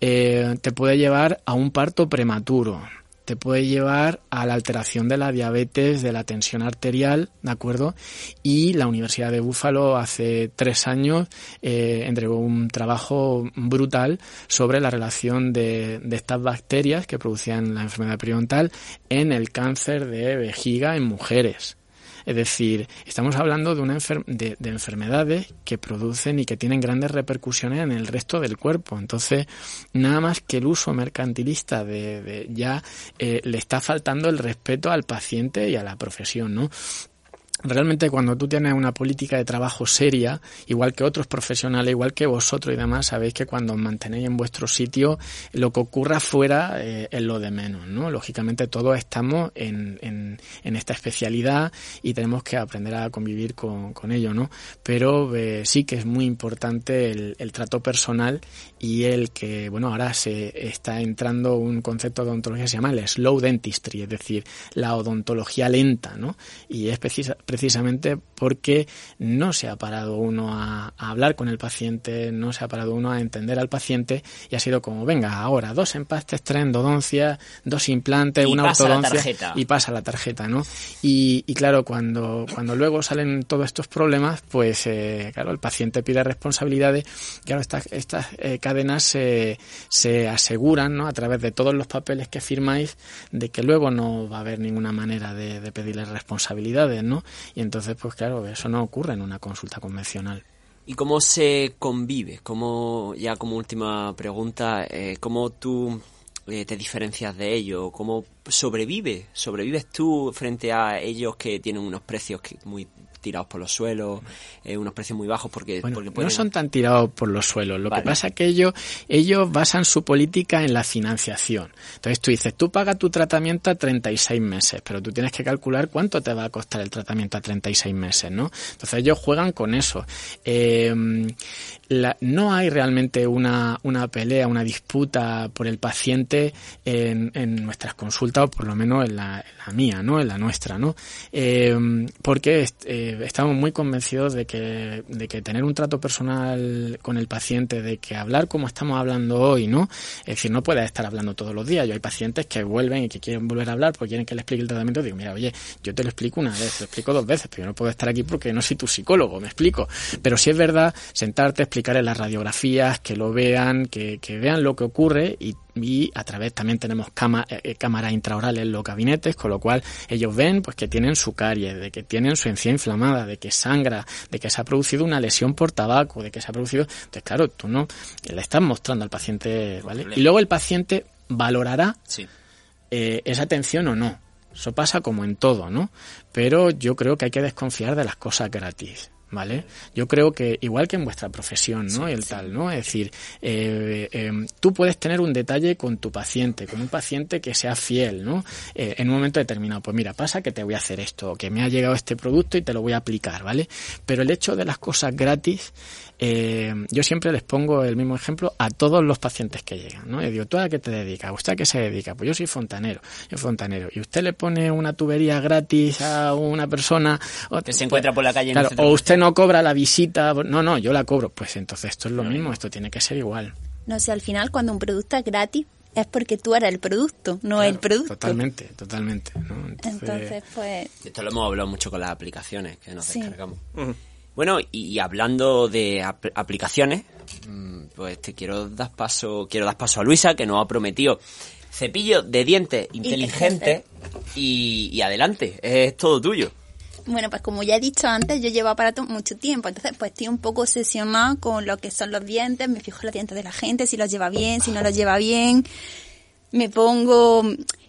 eh, te puede llevar a un parto prematuro, te puede llevar a la alteración de la diabetes, de la tensión arterial, ¿de acuerdo? Y la Universidad de Búfalo hace tres años eh, entregó un trabajo brutal sobre la relación de, de estas bacterias que producían la enfermedad periodontal en el cáncer de vejiga en mujeres. Es decir, estamos hablando de, una enfer- de, de enfermedades que producen y que tienen grandes repercusiones en el resto del cuerpo. Entonces, nada más que el uso mercantilista de, de ya eh, le está faltando el respeto al paciente y a la profesión, ¿no? Realmente cuando tú tienes una política de trabajo seria, igual que otros profesionales, igual que vosotros y demás, sabéis que cuando os mantenéis en vuestro sitio, lo que ocurra fuera eh, es lo de menos, ¿no? Lógicamente todos estamos en, en, esta especialidad y tenemos que aprender a convivir con, con ello, ¿no? Pero eh, sí que es muy importante el trato personal y el que, bueno, ahora se está entrando un concepto de odontología que se llama el slow dentistry, es decir, la odontología lenta, ¿no? Y es precisa- precisamente porque no se ha parado uno a, a hablar con el paciente, no se ha parado uno a entender al paciente y ha sido como, venga, ahora dos empastes, tres endodoncias, dos implantes, Y una pasa ortodoncia y pasa la tarjeta, ¿no? Y, y claro, cuando, cuando luego salen todos estos problemas, pues eh, claro, el paciente pide responsabilidades. Claro, estas, estas eh, cadenas se, se aseguran, ¿no? A través de todos los papeles que firmáis, de que luego no va a haber ninguna manera de, de pedirles responsabilidades, ¿no? Y entonces, pues claro, eso no ocurre en una consulta convencional. ¿Y cómo se convive? ¿Cómo, ya como última pregunta, eh, cómo tú eh, te diferencias de ellos? ¿Cómo sobrevives? ¿Sobrevives tú frente a ellos que tienen unos precios que muy tirados por los suelos, eh, unos precios muy bajos porque, Bueno, porque no son tan tirados por los suelos. Lo Vale. que pasa es que ellos, ellos basan su política en la financiación. Entonces tú dices, tú pagas tu tratamiento a 36 meses, pero tú tienes que calcular cuánto te va a costar el tratamiento a 36 meses, ¿no? Entonces ellos juegan con eso. Eh, la- no hay realmente una, una pelea, una disputa por el paciente en, en nuestras consultas, o por lo menos en la, en la mía, ¿no? En la nuestra, ¿no? Eh, porque est- estamos muy convencidos de que, de que tener un trato personal con el paciente, de que hablar como estamos hablando hoy, ¿no? Es decir, no puedes estar hablando todos los días. Yo hay pacientes que vuelven y que quieren volver a hablar porque quieren que le explique el tratamiento. Digo, mira, oye, yo te lo explico una vez, lo explico dos veces, pero yo no puedo estar aquí porque no soy tu psicólogo, me explico. Pero sí es verdad, sentarte, explicar en las radiografías, que lo vean, que, que vean lo que ocurre y, y a través también tenemos cama- eh, cámaras intraorales en los gabinetes, con lo cual ellos ven pues que tienen su caries, de que tienen su encía inflamada, de que sangra, de que se ha producido una lesión por tabaco, de que se ha producido... Entonces, claro, tú no le estás mostrando al paciente, ¿vale? Y luego el paciente valorará Sí. eh, esa atención o no. Eso pasa como en todo, ¿no? Pero yo creo que hay que desconfiar de las cosas gratis. ¿Vale? Yo creo que, igual que en vuestra profesión, ¿no? el tal, ¿no? Es decir, eh, eh, tú puedes tener un detalle con tu paciente, con un paciente que sea fiel, ¿no? Eh, en un momento determinado, pues mira, pasa que te voy a hacer esto, que me ha llegado este producto y te lo voy a aplicar, ¿vale? Pero el hecho de las cosas gratis, eh, yo siempre les pongo el mismo ejemplo a todos los pacientes que llegan, ¿no? Y digo, ¿tú a qué te dedicas? ¿Usted a qué se dedica? Pues yo soy fontanero, yo fontanero. Y usted le pone una tubería gratis a una persona... O, Que se encuentra por la calle en Claro, el centro. o usted no cobra la visita, no, no, yo la cobro. Pues entonces esto es lo mismo, esto tiene que ser igual. No sé, al final cuando un producto es gratis es porque tú eres el producto, no el producto. Totalmente, totalmente. ¿no? Entonces, Entonces, pues Esto lo hemos hablado mucho con las aplicaciones que nos Sí. descargamos. Bueno, y, hablando de ap- aplicaciones, mm, pues te quiero dar paso, quiero dar paso a Luisa, que nos ha prometido cepillo de dientes inteligente y, y adelante, es todo tuyo. Bueno, pues como ya he dicho antes, yo llevo aparato mucho tiempo, entonces pues estoy un poco obsesionada con lo que son los dientes, me fijo en los dientes de la gente, si los lleva bien, si no los lleva bien, me pongo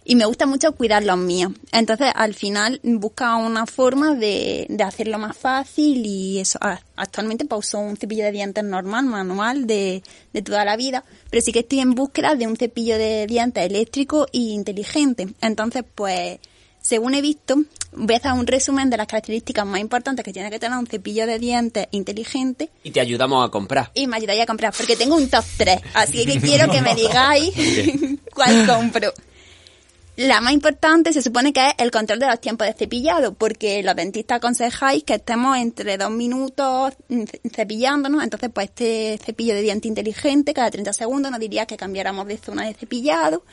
y me gusta mucho cuidar los míos. Entonces al final busca una forma de, de hacerlo más fácil y eso. Ah, Actualmente pues uso un cepillo de dientes normal, manual, de, de toda la vida, pero sí que estoy en búsqueda de un cepillo de dientes eléctrico e inteligente. Entonces pues según he visto, voy a hacer un resumen de las características más importantes que tiene que tener un cepillo de dientes inteligente Y te ayudamos a comprar. y me ayudaría a comprar, porque tengo un top 3, así que quiero que me digáis cuál compro. La más importante se supone que es el control de los tiempos de cepillado, porque los dentistas aconsejáis que estemos entre dos minutos mm, ce- cepillándonos, entonces pues este cepillo de diente inteligente cada 30 segundos nos diría que cambiáramos de zona de cepillado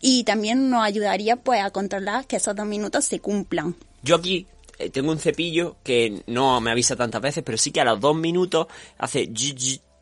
y también nos ayudaría pues a controlar que esos dos minutos se cumplan. Yo aquí eh, tengo un cepillo que no me avisa tantas veces, pero sí que a los dos minutos hace...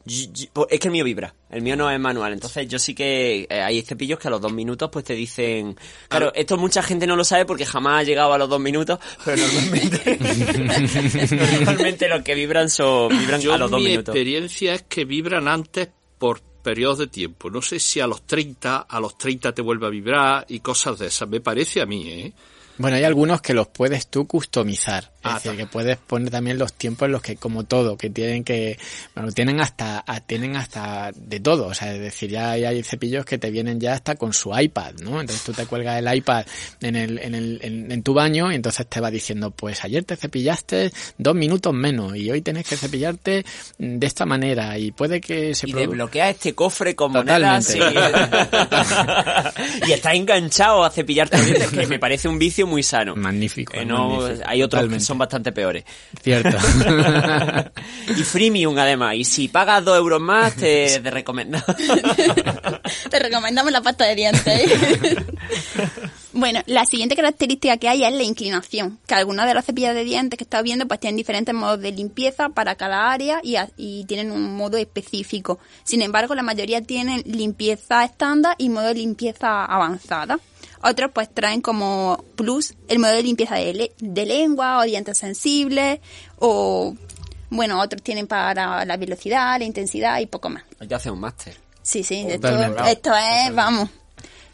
Es que el mío vibra, el mío no es manual, entonces yo sí que eh, hay cepillos que a los dos minutos pues te dicen... Claro, esto mucha gente no lo sabe porque jamás ha llegado a los dos minutos, pero normalmente, normalmente los que vibran son vibran Yo a los dos mi minutos. experiencia es que vibran antes por periodos de tiempo. No sé si a los 30, a los 30 te vuelve a vibrar y cosas de esas. Me parece a mí, ¿eh? Bueno, hay algunos que los puedes tú customizar. Es Ah, decir, ta. que puedes poner también los tiempos en los que, como todo, que tienen que, bueno, tienen hasta, tienen hasta de todo. O sea, es decir, ya hay, hay cepillos que te vienen ya hasta con su iPad, ¿no? Entonces tú te cuelgas el iPad en el, en el, en, en tu baño y entonces te va diciendo, pues ayer te cepillaste dos minutos menos y hoy tenés que cepillarte de esta manera y puede que se Y desbloquea este cofre con monedas y, Totalmente. y está enganchado a cepillarte que me parece un vicio muy sano. Magnífico, Que no, magnífico, hay otros totalmente. que son bastante peores. Cierto. y freemium además. Y si pagas dos euros más, te, te recomiendo. Te recomendamos la pasta de dientes. bueno, la siguiente característica que hay es la inclinación, que algunos de los cepillos de dientes que estás viendo pues tienen diferentes modos de limpieza para cada área y, a- y tienen un modo específico. Sin embargo, la mayoría tienen limpieza estándar y modo de limpieza avanzada. Otros pues traen como plus el modo de limpieza de, le- de lengua o dientes sensibles o bueno, otros tienen para la velocidad, la intensidad y poco más. Hay que hacer un máster. Sí, sí, esto, es, vamos.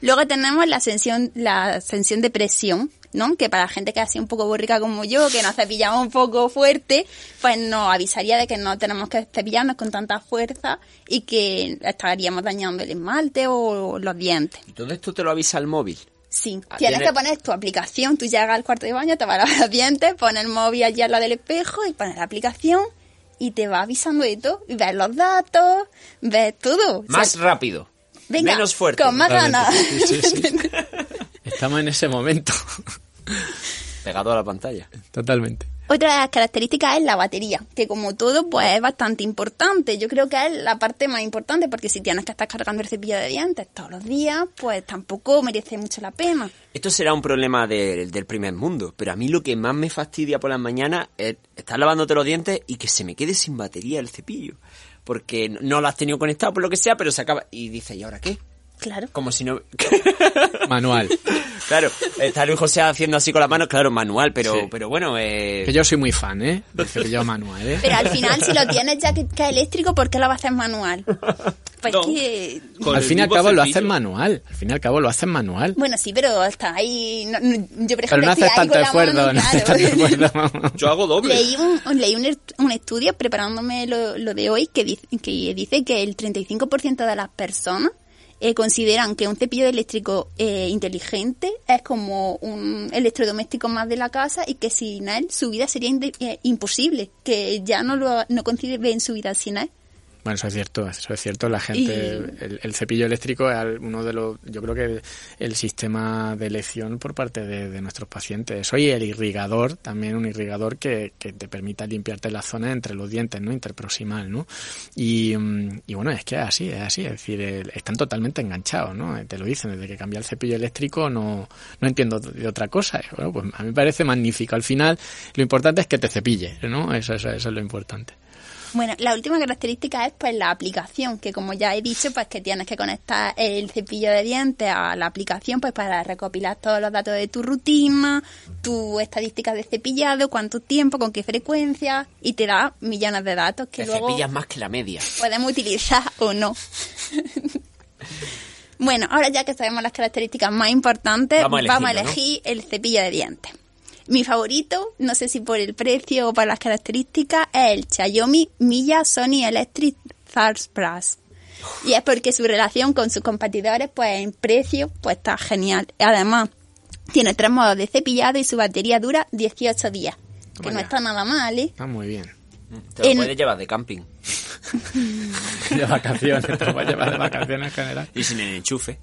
Luego tenemos la ascensión, la ascensión de presión. ¿no? Que para la gente que es así un poco borrica como yo, que nos cepillamos un poco fuerte, pues nos avisaría de que no tenemos que cepillarnos con tanta fuerza y que estaríamos dañando el esmalte o los dientes. ¿Y todo esto te lo avisa el móvil? Sí, Ah, tienes tiene- que poner tu aplicación, tú llegas al cuarto de baño, te vas a lavar los dientes, pones el móvil allí al lado del espejo y pones la aplicación y te va avisando de todo. Y ves los datos, ves todo. O sea, Más rápido. venga, menos fuerte. Con más ganas. Sí, sí, sí. Estamos en ese momento. Pegado a la pantalla. Totalmente. Otra de las características es la batería, que como todo, pues es bastante importante. Yo creo que es la parte más importante, porque si tienes que estar cargando el cepillo de dientes todos los días, pues tampoco merece mucho la pena. Esto será un problema de- del primer mundo, pero a mí lo que más me fastidia por las mañanas es estar lavándote los dientes y que se me quede sin batería el cepillo. Porque no lo has tenido conectado por lo que sea, pero se acaba. Y dice, ¿y ahora qué? Claro. Como si no. Manual. claro, está Luis José haciendo así con las manos, claro, manual, pero, Sí. pero bueno, eh, Que yo soy muy fan, ¿eh? Del cepillado manual, ¿eh? Pero al final, si lo tienes ya que, que es eléctrico, ¿por qué lo vas a hacer manual? Pues No. que... Con al fin y al cabo lo hacen manual. Al fin y al cabo lo hacen manual. Bueno, sí, pero está ahí... no- no- yo, por Pero no haces tanto esfuerzo, mano, no haces tanto esfuerzo. Yo hago doble. Leí un, leí un, est- un estudio preparándome lo, lo de hoy que dice, que dice que el 35% de las personas eh, consideran que un cepillo eléctrico eh, inteligente es como un electrodoméstico más de la casa y que sin él su vida sería eh, imposible, que ya no lo no conciben su vida sin él. Bueno, eso es cierto, eso es cierto. La gente, Y- el, el cepillo eléctrico es uno de los, yo creo que el, el sistema de elección por parte de, de nuestros pacientes. Soy el irrigador, también un irrigador que, que te permita limpiarte la zona entre los dientes, ¿no? Interproximal, ¿no? Y, mm, y bueno, es que es así, es así. Es decir, están totalmente enganchados, ¿no? Te lo dicen, desde que cambié el cepillo eléctrico no, no entiendo de otra cosa. Bueno, pues a mí me parece magnífico. Al final, lo importante es que te cepilles, ¿no? Eso, eso, eso es lo importante. Bueno, la última característica es pues la aplicación, que como ya he dicho, pues que tienes que conectar el cepillo de dientes a la aplicación pues para recopilar todos los datos de tu rutina, tu estadística de cepillado, cuánto tiempo, con qué frecuencia y te da millones de datos que te luego cepillas más que la media. podemos utilizar o no. bueno, ahora ya que sabemos las características más importantes, Vamos vamos a a, elegirlo, ¿no? elegir el cepillo de dientes. Mi favorito, no sé si por el precio o por las características, es el Xiaomi Milla Sony Electric Thars Brush. Y es porque su relación con sus competidores, pues en precio, pues está genial. Además, tiene tres modos de cepillado y su batería dura 18 días. Que no está nada mal, ¿eh? Está muy bien. Te lo En- puedes llevar de camping. De vacaciones, te lo a llevar de vacaciones en general. Y sin el enchufe.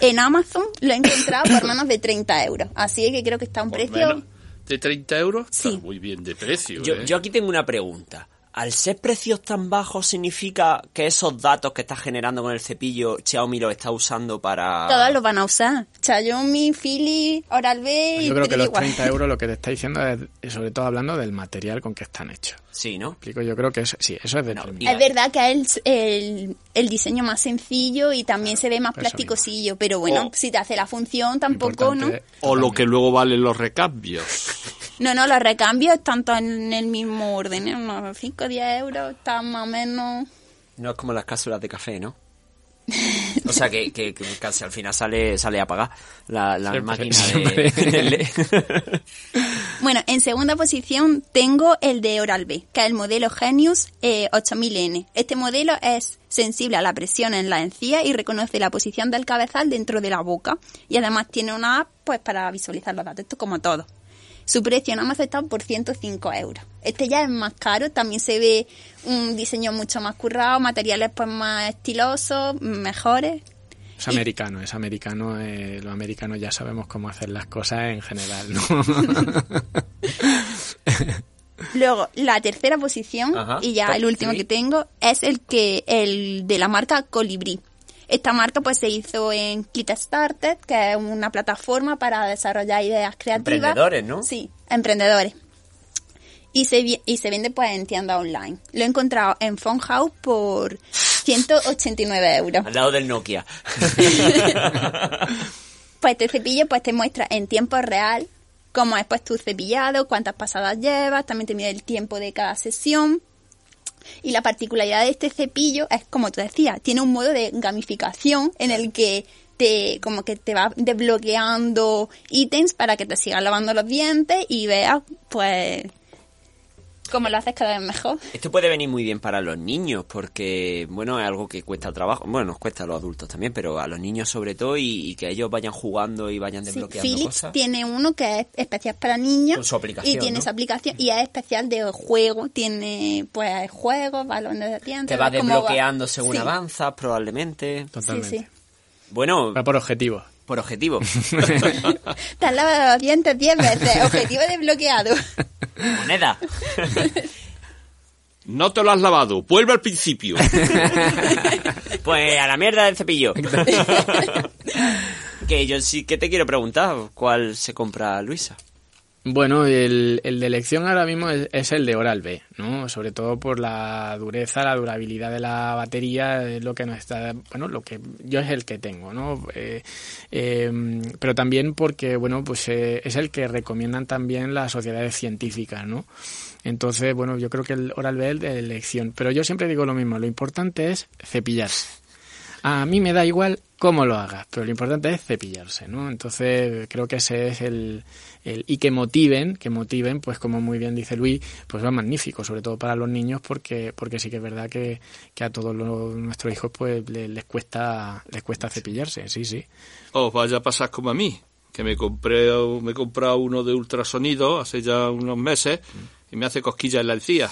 En Amazon lo he encontrado por menos de 30 euros. Así que creo que está a un Por precio... menos de 30 euros. Sí. Está muy bien de precio. Yo, ¿eh? yo aquí tengo una pregunta. Al ser precios tan bajos, ¿significa que esos datos que estás generando con el cepillo, Xiaomi los está usando para... Todos los van a usar. Xiaomi, Philips, Oral-B y Yo creo que los igual. 30 euros lo que te está diciendo es, sobre todo hablando del material con que están hechos. Sí, ¿no? Explico, yo creo que es, sí, eso es determinante. Es verdad que es el, el, el diseño más sencillo y también se ve más Eso plasticosillo, pero bueno, si te hace la función tampoco, ¿no? O lo que luego valen los recambios. No, no, los recambios tanto en el mismo orden, ¿eh? unos 5 o 10 euros, están más o menos... No es como las cápsulas de café, ¿no? O sea, que, que, que casi al final sale, sale a pagar la, la Siempre, máquina siempre. de... Bueno, en segunda posición tengo el de Oral-B, que es el modelo Genius eh, 8000N. Este modelo es sensible a la presión en la encía y reconoce la posición del cabezal dentro de la boca. Y además tiene una app pues para visualizar los datos, esto como todo. Su precio en Amazon está por 105 euros. Este ya es más caro, también se ve un diseño mucho más currado, materiales pues más estilosos, mejores. Es americano, es americano. eh, los americanos ya sabemos cómo hacer las cosas en general, ¿no? Luego, la tercera posición, Ajá, y ya el último three. que tengo, es el que el de la marca Colibri. Esta marca pues se hizo en Started, que es una plataforma para desarrollar ideas creativas. Emprendedores, ¿no? Sí, emprendedores. Y se, y se vende pues en tienda online. Lo he encontrado en Phone House por 189 euros. Al lado del Nokia. Pues este cepillo pues te muestra en tiempo real cómo es pues tu cepillado, cuántas pasadas llevas, también te mide el tiempo de cada sesión. Y la particularidad de este cepillo es, como tú decías, tiene un modo de gamificación en el que te como que te va desbloqueando ítems para que te sigas lavando los dientes y veas pues cómo lo haces cada vez mejor. Esto puede venir muy bien para los niños porque, bueno, es algo que cuesta trabajo. Bueno, nos cuesta a los adultos también, pero a los niños sobre todo y, que ellos vayan jugando y vayan Sí, desbloqueando Philips cosas. tiene uno que es especial para niños Con su aplicación, y tiene ¿no? esa aplicación y es especial de juego, tiene pues juegos, balones de dientes, Te va desbloqueando según Sí, avanzas, probablemente. Sí, Totalmente. sí. Bueno, Va por objetivos. Por objetivo. Te has lavado los dientes 10 veces, objetivo desbloqueado. Moneda. No te lo has lavado, vuelve al principio. Pues a la mierda del cepillo. que yo sí que te quiero preguntar, ¿cuál se compra Luisa? Bueno, el, el de elección ahora mismo es, es el de Oral B, ¿no? Sobre todo por la dureza, la durabilidad de la batería, es lo que nos está, bueno, lo que yo es el que tengo, ¿no? Eh, eh, pero también porque, bueno, pues eh, es el que recomiendan también las sociedades científicas, ¿no? Entonces, bueno, yo creo que el Oral B es el de elección. Pero yo siempre digo lo mismo, lo importante es cepillarse. A mí me da igual cómo lo hagas, pero lo importante es cepillarse, ¿no? Entonces creo que ese es el, el y que motiven, que motiven, pues como muy bien dice Luis, pues va magnífico, sobre todo para los niños, porque porque sí que es verdad que, que a todos los, nuestros hijos pues le- les cuesta les cuesta cepillarse, sí, sí. Os vaya a pasar como a mí, que me compré me he comprado uno de ultrasonido hace ya unos meses y me hace cosquillas en la encía.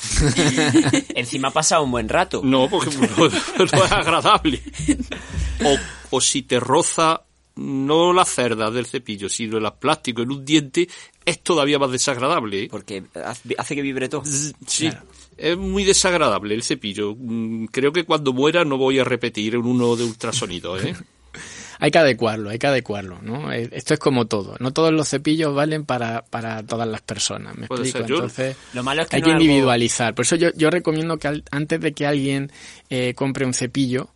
Encima ha pasado un buen rato. No, porque no, no es agradable. O, o si te roza no la cerda del cepillo, sino el plástico en un diente, es todavía más desagradable. ¿eh? Porque hace que vibre todo. Sí, es muy desagradable el cepillo. Mm, Creo que cuando muera no voy a repetir un uno de ultrasonido, ¿eh? Hay que adecuarlo, hay que adecuarlo, ¿no? Eh, Esto es como todo, no todos los cepillos valen para, para todas las personas, ¿me Puede explico? ser, yo- Entonces Lo malo es que hay no que individualizar. Por eso yo, yo recomiendo que al- antes de que alguien eh, compre un cepillo,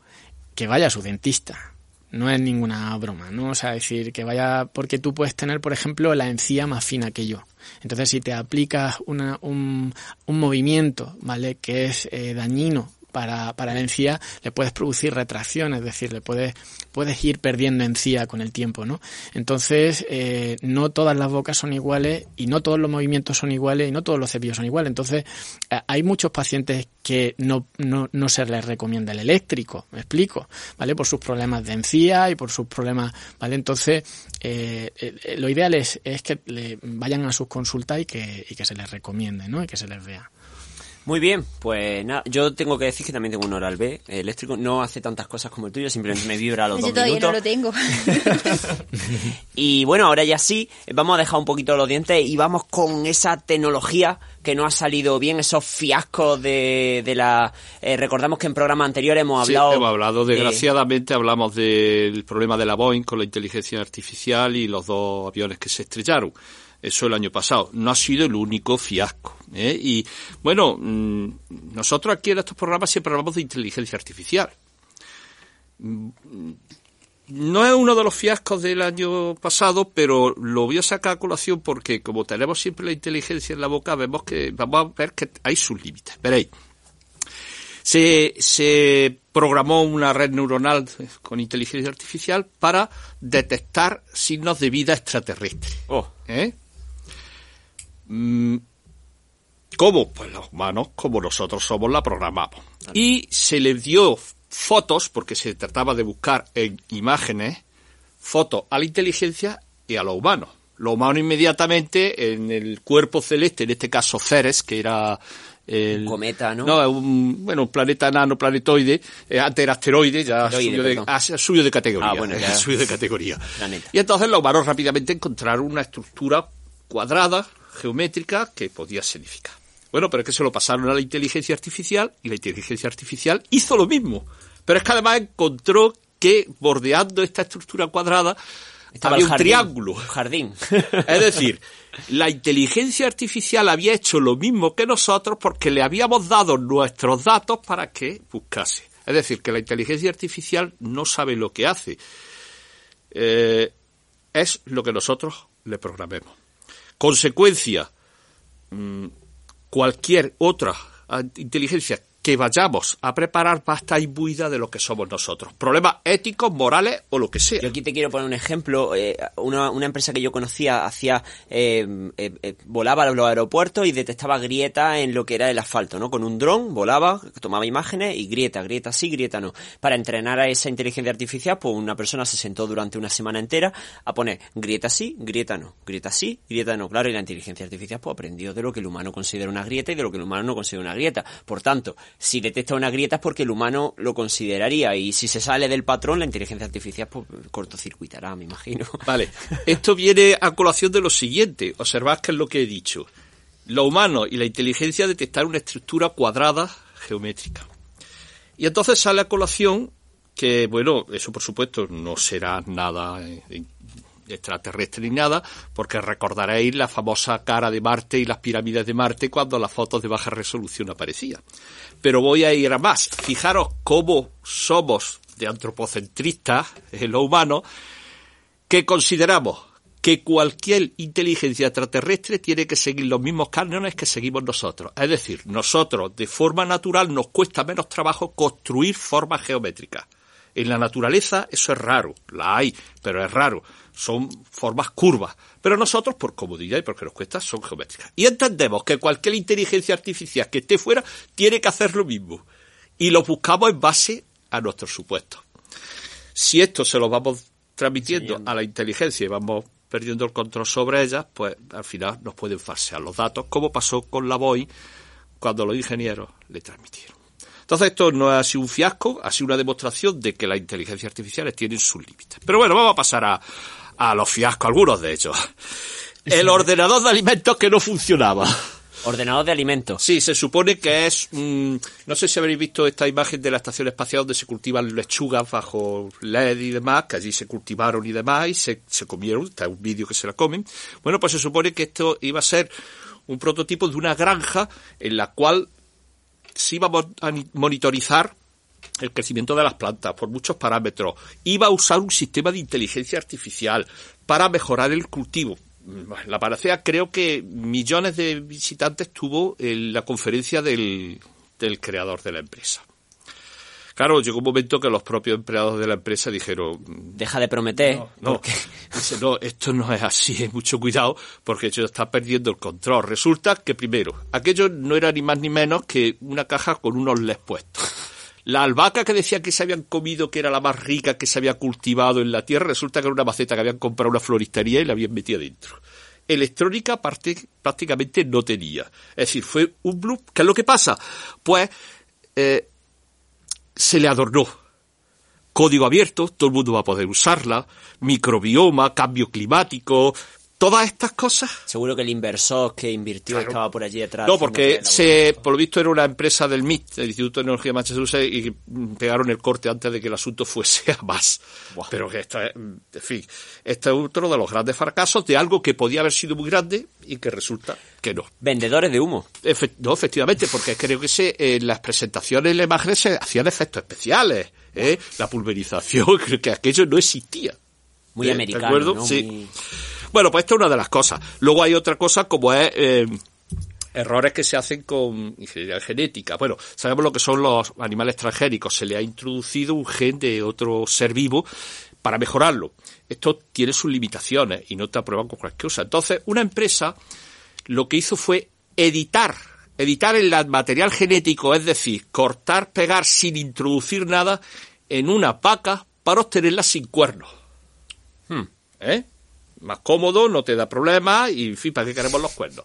que vaya a su dentista. No es ninguna broma, ¿no? O sea, decir que vaya, porque tú puedes tener, por ejemplo, la encía más fina que yo. Entonces, si te aplicas una, un, un movimiento, ¿vale? Que es eh, dañino para, para la encía, le puedes producir retracción, es decir, le puedes, puedes ir perdiendo encía con el tiempo, ¿no? Entonces, eh, no todas las bocas son iguales y no todos los movimientos son iguales y no todos los cepillos son iguales. Entonces, eh, hay muchos pacientes que no, no, no se les recomienda el eléctrico, me explico, ¿vale? Por sus problemas de encía y por sus problemas, ¿vale? Entonces, eh, eh, lo ideal es, es que le vayan a sus consultas y que, y que se les recomiende, ¿no? Y que se les vea. Muy bien, pues nada, yo tengo que decir que también tengo un Oral B eléctrico, no hace tantas cosas como el tuyo, simplemente me vibra a los Yo dos todavía minutos. no lo tengo. Y bueno, ahora ya sí, vamos a dejar un poquito los dientes y vamos con esa tecnología que no ha salido bien, esos fiascos de, de la... eh, recordamos que en programas anteriores hemos Sí, hablado... hemos hablado, de- desgraciadamente hablamos del problema de la Boeing con la inteligencia artificial y los dos aviones que se estrellaron. Eso el año pasado. No ha sido el único fiasco. ¿eh? Y bueno, mm, nosotros aquí en estos programas siempre hablamos de inteligencia artificial. Mm, No es uno de los fiascos del año pasado, pero lo voy a sacar a colación porque como tenemos siempre la inteligencia en la boca, vemos que vamos a ver que hay sus límites. Veréis. Se, se programó una red neuronal con inteligencia artificial para detectar signos de vida extraterrestre. Oh, ¿eh? Mm, ¿Cómo? Pues los humanos, como nosotros somos, la programamos. Y se le dio fotos, porque se trataba de buscar en imágenes, fotos a la inteligencia y a los humanos. Los humanos inmediatamente en el cuerpo celeste, en este caso Ceres, que era el Un cometa, ¿no? No, un, bueno, un planeta enano, planetoide, eh, antes era asteroide, ya Asteroide, subió de, ha subido de categoría. Ah, bueno, ya. subió de categoría. Planeta. Y entonces los humanos rápidamente encontraron una estructura cuadrada, geométrica, que podía significar. Bueno, pero es que se lo pasaron a la inteligencia artificial y la inteligencia artificial hizo lo mismo. Pero es que además encontró que bordeando esta estructura cuadrada estaba había un jardín, triángulo. Jardín. Es decir, la inteligencia artificial había hecho lo mismo que nosotros porque le habíamos dado nuestros datos para que buscase. Es decir, que la inteligencia artificial no sabe lo que hace. Eh, es lo que nosotros le programemos. Consecuencia, mm, cualquier otra inteligencia que vayamos a preparar va a estar imbuida de lo que somos nosotros. Problemas éticos, morales o lo que sea. Yo aquí te quiero poner un ejemplo. Eh, una, una, empresa que yo conocía hacía eh, eh, eh, volaba a los aeropuertos y detectaba grietas en lo que era el asfalto, ¿no? Con un dron volaba, tomaba imágenes y grieta, grieta sí, grieta no. Para entrenar a esa inteligencia artificial, pues una persona se sentó durante una semana entera a poner grieta sí, grieta no, grieta sí, grieta no. Claro, y la inteligencia artificial pues aprendió de lo que el humano considera una grieta y de lo que el humano no considera una grieta. Por tanto, si detecta una grieta es porque el humano lo consideraría y si se sale del patrón, la inteligencia artificial pues, cortocircuitará, me imagino. Vale, esto viene a colación de lo siguiente. Observad que es lo que he dicho. Lo humano y la inteligencia detectar una estructura cuadrada geométrica. Y entonces sale a colación que, bueno, eso por supuesto no será nada eh, extraterrestre ni nada, porque recordaréis la famosa cara de Marte y las pirámides de Marte cuando las fotos de baja resolución aparecían. Pero voy a ir a más. Fijaros cómo somos de antropocentristas en lo humano, que consideramos que cualquier inteligencia extraterrestre tiene que seguir los mismos cánones que seguimos nosotros. Es decir, nosotros de forma natural nos cuesta menos trabajo construir formas geométricas. En la naturaleza eso es raro, la hay, pero es raro. Son formas curvas. Pero nosotros, por comodidad y porque nos cuesta, son geométricas. Y entendemos que cualquier inteligencia artificial que esté fuera tiene que hacer lo mismo. Y lo buscamos en base a nuestros supuestos. Si esto se lo vamos transmitiendo a la inteligencia y vamos perdiendo el control sobre ellas, pues al final nos pueden falsear los datos, como pasó con la Boeing cuando los ingenieros le transmitieron. Entonces esto no ha sido un fiasco, ha sido una demostración de que las inteligencias artificiales tienen sus límites. Pero bueno, vamos a pasar a, a los fiascos, algunos de ellos. El ordenador de alimentos que no funcionaba. Ordenador de alimentos. Sí, se supone que es. Mmm, no sé si habréis visto esta imagen de la estación espacial donde se cultivan lechugas bajo LED y demás, que allí se cultivaron y demás y se, se comieron. Está un vídeo que se la comen. Bueno, pues se supone que esto iba a ser un prototipo de una granja en la cual se iba a monitorizar el crecimiento de las plantas por muchos parámetros. Iba a usar un sistema de inteligencia artificial para mejorar el cultivo la panacea creo que millones de visitantes tuvo en la conferencia del, del creador de la empresa. Claro, llegó un momento que los propios empleados de la empresa dijeron... Deja de prometer. No, no, dice, no esto no es así, mucho cuidado, porque ellos está perdiendo el control. Resulta que primero, aquello no era ni más ni menos que una caja con unos les puestos. La albahaca que decía que se habían comido, que era la más rica que se había cultivado en la tierra, resulta que era una maceta que habían comprado una floristería y la habían metido dentro. Electrónica parte, prácticamente no tenía. Es decir, fue un blue. ¿Qué es lo que pasa? Pues eh, se le adornó. Código abierto, todo el mundo va a poder usarla, microbioma, cambio climático, todas estas cosas. Seguro que el inversor que invirtió claro. estaba por allí detrás. No, porque se, por lo visto era una empresa del MIT, del Instituto de Tecnología de Massachusetts, y pegaron el corte antes de que el asunto fuese a más. Wow. Pero que esto es, en fin, este es otro de los grandes fracasos de algo que podía haber sido muy grande y que resulta que no. Vendedores de humo. Efe, no, efectivamente, porque creo que se, en las presentaciones, en las imágenes se hacían efectos especiales, ¿eh? La pulverización, creo que aquello no existía. Muy ¿Eh? americano, ¿De acuerdo? ¿no? Sí. Muy... Bueno, pues esta es una de las cosas. Luego hay otra cosa como es eh, errores que se hacen con ingeniería genética. Bueno, sabemos lo que son los animales transgénicos. Se le ha introducido un gen de otro ser vivo para mejorarlo. Esto tiene sus limitaciones y no te aprueban con cualquier cosa. Entonces, una empresa lo que hizo fue editar editar el material genético, es decir, cortar, pegar sin introducir nada en una vaca para obtenerla sin cuernos. Hmm. ¿Eh? Más cómodo, no te da problemas y en fin, ¿para qué queremos los cuernos?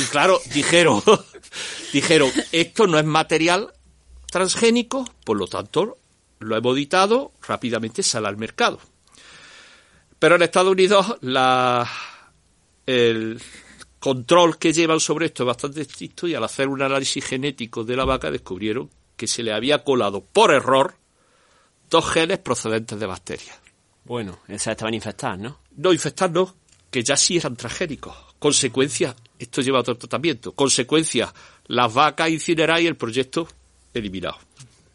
Y claro, dijeron, dijeron, esto no es material transgénico, por lo tanto, lo hemos editado, rápidamente sale al mercado. Pero en Estados Unidos la, el control que llevan sobre esto es bastante estricto y al hacer un análisis genético de la vaca descubrieron que se le había colado por error dos genes procedentes de bacterias. Bueno, esas estaban infectadas, ¿no? No, infectadas no, que ya sí eran transgénicos. Consecuencia, esto lleva a otro tratamiento. Consecuencia, las vacas incineradas y el proyecto eliminado.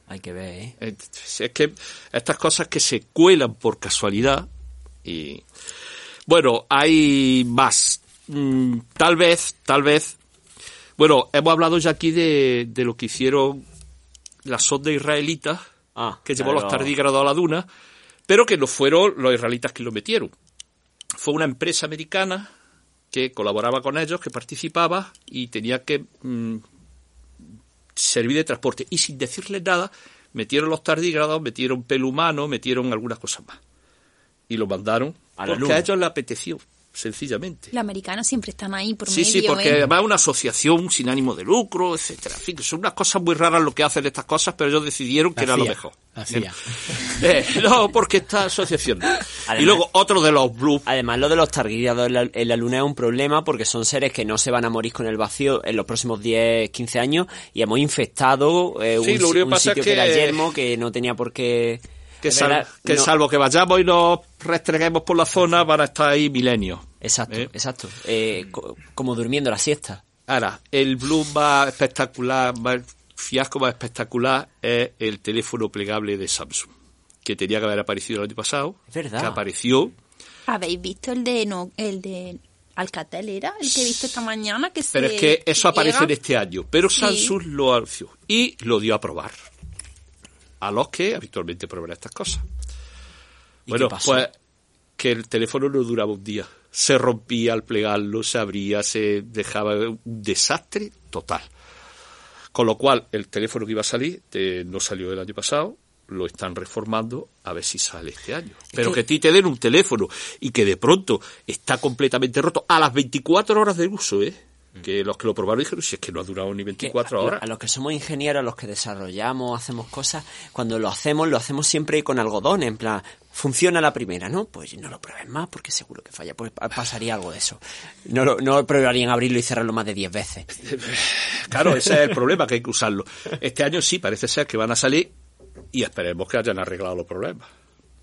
Hay que ver, ¿eh? Es que estas cosas que se cuelan por casualidad y... Bueno, hay más. Mm, tal vez, tal vez... Bueno, hemos hablado ya aquí de, de lo que hicieron la sonda israelita Ah, que llevó claro. los tardígrados a la duna, pero que no fueron los israelitas que lo metieron. Fue una empresa americana que colaboraba con ellos, que participaba y tenía que mm, servir de transporte. Y sin decirles nada, metieron los tardígrados, metieron pelo humano, metieron algunas cosas más. Y lo mandaron A la porque luna. a ellos les apeteció, sencillamente. Los americanos siempre están ahí por Sí, medio. sí, porque ¿eh? además es una asociación sin ánimo de lucro, etcétera. En fin, que son unas cosas muy raras lo que hacen estas cosas, pero ellos decidieron que La era lo mejor. la CIA. Eh, no, porque esta asociación. no. Además- y luego otro de los blues. Además, lo de los tardígrados en la, en la Luna es un problema porque son seres que no se van a morir con el vacío en los próximos 10, 15 años y hemos infectado eh, Sí, un, lo único que un pasa sitio es que... era que- yermo que no tenía por qué... Que, sal- verdad, que no- salvo que vayamos y nos restreguemos por la zona, van a estar ahí milenios. Exacto, ¿Eh? exacto. Eh, co- como durmiendo la siesta. Ahora, el blues más espectacular, más fiasco más espectacular es el teléfono plegable de Samsung, que tenía que haber aparecido el año pasado. Es verdad. Que apareció. ¿Habéis visto el de no, el de Alcatel era el que he visto esta mañana que Pero se es que eso aparece en este año. Pero Sí. Samsung lo anunció y lo dio a probar. A los que habitualmente prueban estas cosas. ¿Y Bueno, pues que el teléfono no duraba un día. Se rompía al plegarlo, se abría, se dejaba un desastre total. Con lo cual, el teléfono que iba a salir eh, no salió el año pasado, lo están reformando a ver si sale este año. Pero que- que a ti te den un teléfono y que de pronto está completamente roto a las 24 horas de uso, ¿eh? Que los que lo probaron dijeron, si es que no ha durado ni que 24 a, horas. a los que somos ingenieros, a los que desarrollamos, hacemos cosas, cuando lo hacemos, lo hacemos siempre con algodón, en plan, funciona la primera, ¿no? Pues no lo pruebes más porque seguro que falla, pues pa- pasaría algo de eso. No, lo- no probarían abrirlo y cerrarlo más de 10 veces. Claro, ese es el problema, que hay que usarlo. Este año sí, parece ser que van a salir y esperemos que hayan arreglado los problemas.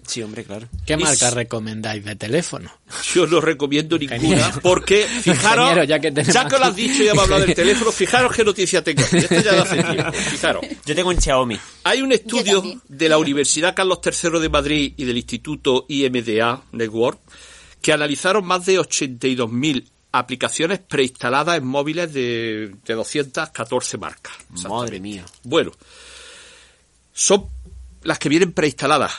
Sí, hombre, claro. ¿Qué Y marca recomendáis de teléfono? Yo no recomiendo ninguna Ingeniero. porque, fijaros, Ingeniero, ya que tenemos ya que lo has dicho y hemos hablado del teléfono, fijaros qué noticia tengo. aquí. Esto ya de hace tiempo, fijaros. Yo tengo un Xiaomi. Hay un estudio de la Universidad Carlos III de Madrid y del Instituto IMDA Network que analizaron más de 82.000 aplicaciones preinstaladas en móviles de, de 214 marcas. Madre mía. Bueno, son las que vienen preinstaladas.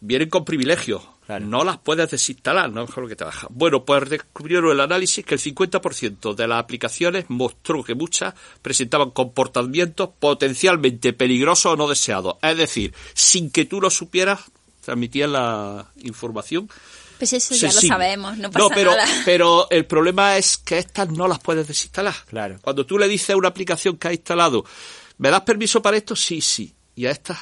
Vienen con privilegios. Claro. No las puedes desinstalar, no es lo que te baja. Bueno, pues descubrieron el análisis que el 50% de las aplicaciones mostró que muchas presentaban comportamientos potencialmente peligrosos o no deseados. Es decir, sin que tú lo supieras, transmitían la información. Pues eso ya lo sensible. sabemos, no pasa pero, nada. pero el problema es que estas no las puedes desinstalar. Claro. Cuando tú le dices a una aplicación que ha instalado, ¿me das permiso para esto? Sí, sí. Y a estas,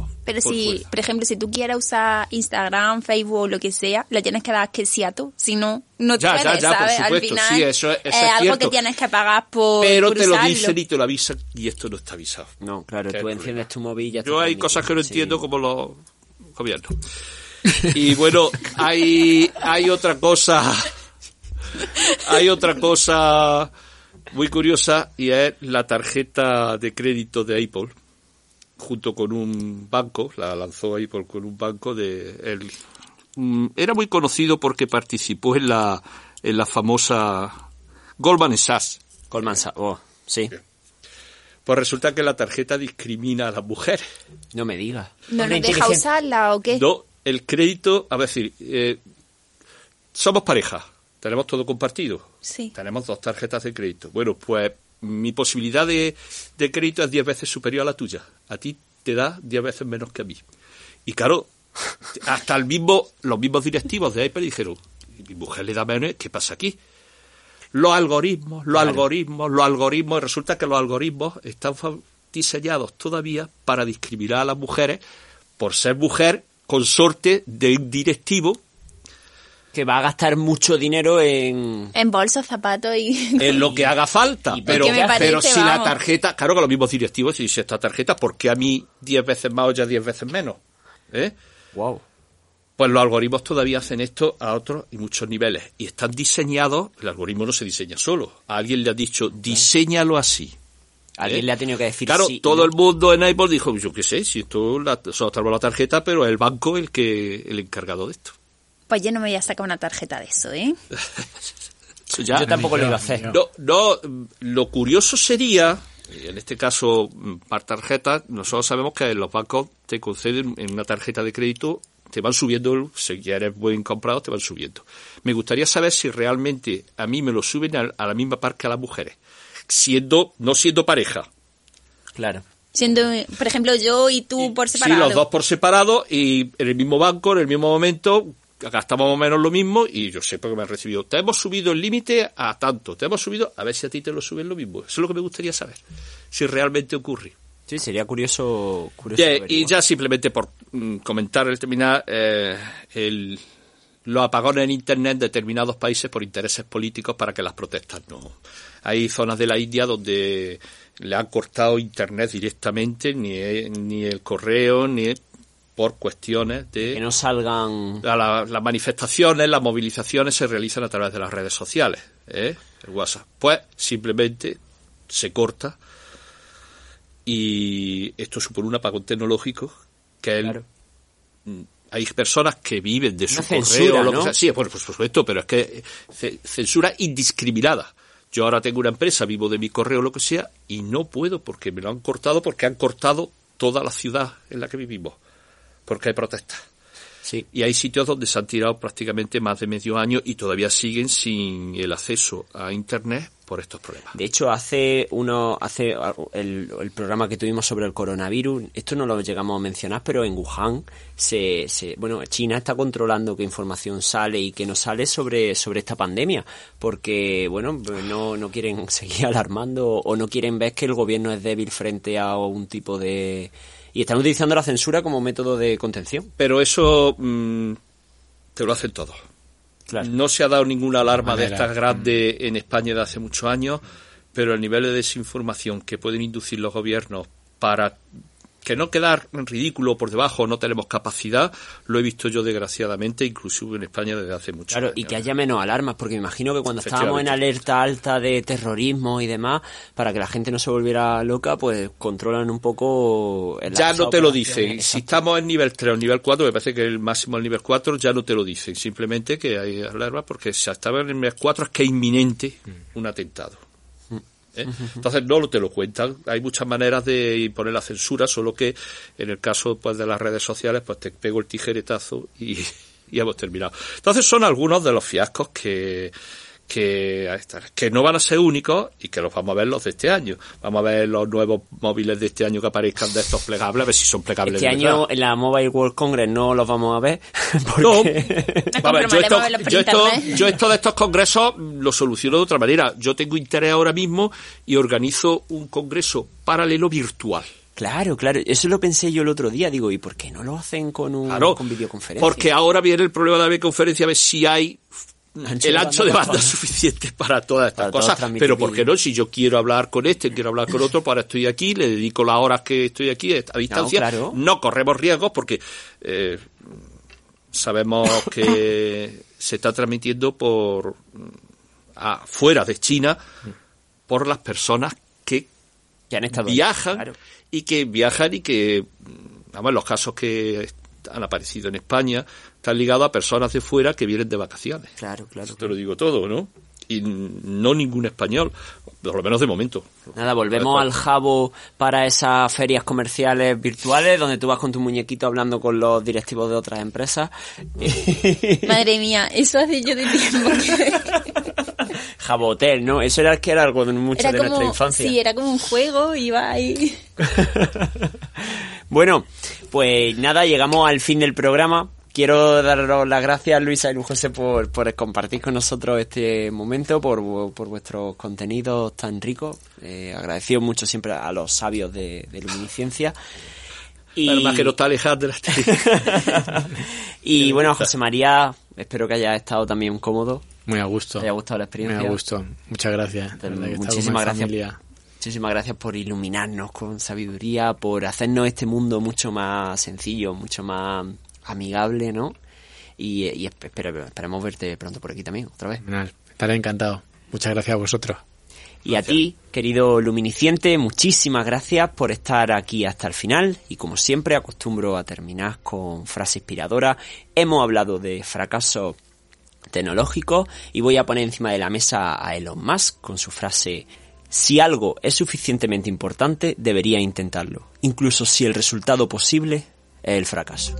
no. Pero Por si, por ejemplo, si tú quieres usar Instagram, Facebook o lo que sea, le tienes que dar que sí a tú. Si no, no Ya, ya, puedes, ya, por ¿sabes? Al supuesto, final sí, eso es- eso es algo cierto. que tienes que pagar por, Pero por te lo dicen y te lo avisan y esto no está avisado. No, claro, tú enciendes tu móvil y ya Yo hay cosas que no Sí. entiendo como los gobiernos. Y bueno, hay, hay otra cosa, hay otra cosa muy curiosa y es la tarjeta de crédito de Apple junto con un banco, la lanzó Apple con un banco de mm, era muy conocido porque participó en la en la famosa Goldman Sachs. Goldman Sachs, oh, sí, Pues resulta que la tarjeta discrimina a las mujeres. no me digas. ¿No nos deja usarla o qué? No, el crédito, a ver, decir, eh, somos pareja, tenemos todo compartido. Sí. Tenemos dos tarjetas de crédito. Bueno, pues mi posibilidad de, de crédito es 10 veces superior a la tuya. A ti te da 10 veces menos que a mí. Y claro, hasta el mismo, los mismos directivos de Apple dijeron, mi mujer le da menos, ¿qué pasa aquí? Los algoritmos, los algoritmos, los algoritmos, y resulta que los algoritmos están diseñados todavía para discriminar a las mujeres por ser mujer consorte de un directivo Que va a gastar mucho dinero en... En bolsos, zapatos y... en lo que haga falta. Y Pero, porque me parece, pero si la tarjeta, claro que los mismos directivos si esta tarjeta, ¿por qué a mí 10 veces más o ya 10 veces menos? ¿Eh? Wow. Pues los algoritmos todavía hacen esto a otros y muchos niveles. Y están diseñados, el algoritmo no se diseña solo. A alguien le ha dicho, diseñalo así. Alguien ¿Eh? le ha tenido que decir Claro, sí todo no. el mundo en Apple dijo, yo qué sé, si esto la, solo la tarjeta, pero es el banco el que el encargado de esto. Pues yo no me voy a sacar una tarjeta de eso, ¿eh? Ya- Yo tampoco lo iba a hacer. No, no, lo curioso sería y en este caso mm, para tarjetas, nosotros sabemos que los bancos te conceden en una tarjeta de crédito, te van subiendo, si ya eres buen comprado, te van subiendo. Me gustaría saber si realmente a mí me lo suben a, a la misma par que a las mujeres, siendo, no siendo pareja. Claro. Siendo, por ejemplo, yo y tú por separado. Sí, los dos por separado y en el mismo banco, en el mismo momento, gastamos más o menos lo mismo y yo sé porque me han recibido. Te hemos subido el límite a tanto, te hemos subido, a ver si a ti te lo suben lo mismo. Eso es lo que me gustaría saber, si realmente ocurre. Sí, sería curioso. curioso y ya simplemente por mm, comentar el terminar, eh, el, los apagones en Internet en determinados países por intereses políticos para que las protestas no. Hay zonas de la India donde le han cortado Internet directamente, ni, ni el correo, ni por cuestiones de... Que no salgan. La- la- las manifestaciones, las movilizaciones se realizan a través de las redes sociales, ¿eh? el WhatsApp. Pues simplemente se corta y esto supone un apagón tecnológico que Claro. hay personas que viven de su Una correo censura, lo que ¿no? sea. Sí, bueno, pues por supuesto, pero es que eh, ce- censura indiscriminada. Yo ahora tengo una empresa, vivo de mi correo lo que sea, y no puedo porque me lo han cortado, porque han cortado toda la ciudad en la que vivimos, porque hay protestas. Sí. Y hay sitios donde se han tirado prácticamente más de medio año y todavía siguen sin el acceso a Internet por estos problemas. De hecho, hace uno, hace el, el programa que tuvimos sobre el coronavirus, esto no lo llegamos a mencionar, pero en Wuhan se, se, bueno, China está controlando qué información sale y qué no sale sobre, sobre esta pandemia, porque, bueno, no, no quieren seguir alarmando o no quieren ver que el gobierno es débil frente a un tipo de, y están utilizando la censura como método de contención. Pero eso mm, te lo hacen todos. Claro. No se ha dado ninguna alarma de manera. estas grandes en España de hace muchos años, pero el nivel de desinformación que pueden inducir los gobiernos para que no quedar ridículo por debajo, no tenemos capacidad, lo he visto yo desgraciadamente, inclusive en España desde hace mucho Claro, años. y que haya menos alarmas, porque me imagino que cuando estábamos en alerta alta de terrorismo y demás, para que la gente no se volviera loca, pues controlan un poco... el- Ya no te lo dicen. Si estamos en nivel 3 o nivel 4, me parece que el máximo es el nivel 4, ya no te lo dicen. Simplemente que hay alarma porque si estaba en el nivel 4 es que es inminente un atentado. ¿Eh? Entonces no te lo cuentan. Hay muchas maneras de imponer la censura, solo que en el caso pues de las redes sociales, pues te pego el tijeretazo y, y hemos terminado. Entonces son algunos de los fiascos que que, que no van a ser únicos y que los vamos a ver los de este año. Vamos a ver los nuevos móviles de este año que aparezcan de estos plegables, a ver si son plegables Este de año en la Mobile World Congress no los vamos a ver. No, Porque... Nos a ver, yo, esto, yo, yo de estos congresos lo soluciono de otra manera. Yo tengo interés ahora mismo y organizo un congreso paralelo virtual. Claro, claro, eso lo pensé yo el otro día, digo, ¿y por qué no lo hacen con un Claro, con videoconferencia? porque ahora viene el problema de la videoconferencia, a ver si hay Ancho el de ancho de banda, favor. suficiente para todas estas Para cosas. Pero ¿por qué no? Si yo quiero hablar con este, quiero hablar con otro, para estoy aquí, le dedico las horas que estoy aquí a distancia. claro. No corremos riesgos porque eh, sabemos que se está transmitiendo por afuera de China por las personas que Que han estado viajan claro. y que viajan y que, vamos, los casos que han aparecido en España están ligados a personas de fuera que vienen de vacaciones. Claro, claro. Eso te lo digo todo, ¿no? Y no ningún español, por lo menos de momento. Nada, volvemos al jabo para esas ferias comerciales virtuales donde tú vas con tu muñequito hablando con los directivos de otras empresas. Madre mía, eso hace yo de tiempo que... Jabotel, ¿no? Eso era que era algo de mucho Era de nuestra como, infancia. sí, era como un juego, iba ahí... Bueno, pues nada, llegamos al fin del programa. Quiero daros las gracias, Luisa y Luis José, por, por compartir con nosotros este momento, por, vu- por vuestros contenidos tan ricos. Eh, agradecido mucho siempre a los sabios de, de Luminiscencia. Y, Además que no está alejado de la y bueno, José María, espero que haya estado también cómodo. Muy a gusto. ¿Te haya gustado la experiencia? Muy a gusto. Muchas gracias. Muchísimas gracias. familia. Muchísimas gracias por iluminarnos con sabiduría, por hacernos este mundo mucho más sencillo, mucho más amigable, ¿no? Y, y esp- espero, esperemos verte pronto por aquí también, otra vez. Estaré encantado. Muchas gracias a vosotros. Y a ti, querido luminiciente, muchísimas gracias por estar aquí hasta el final. Y como siempre, acostumbro a terminar con frase inspiradora. Hemos hablado de fracaso tecnológico y voy a poner encima de la mesa a Elon Musk con su frase Si algo es suficientemente importante, debería intentarlo, incluso si el resultado posible es el fracaso.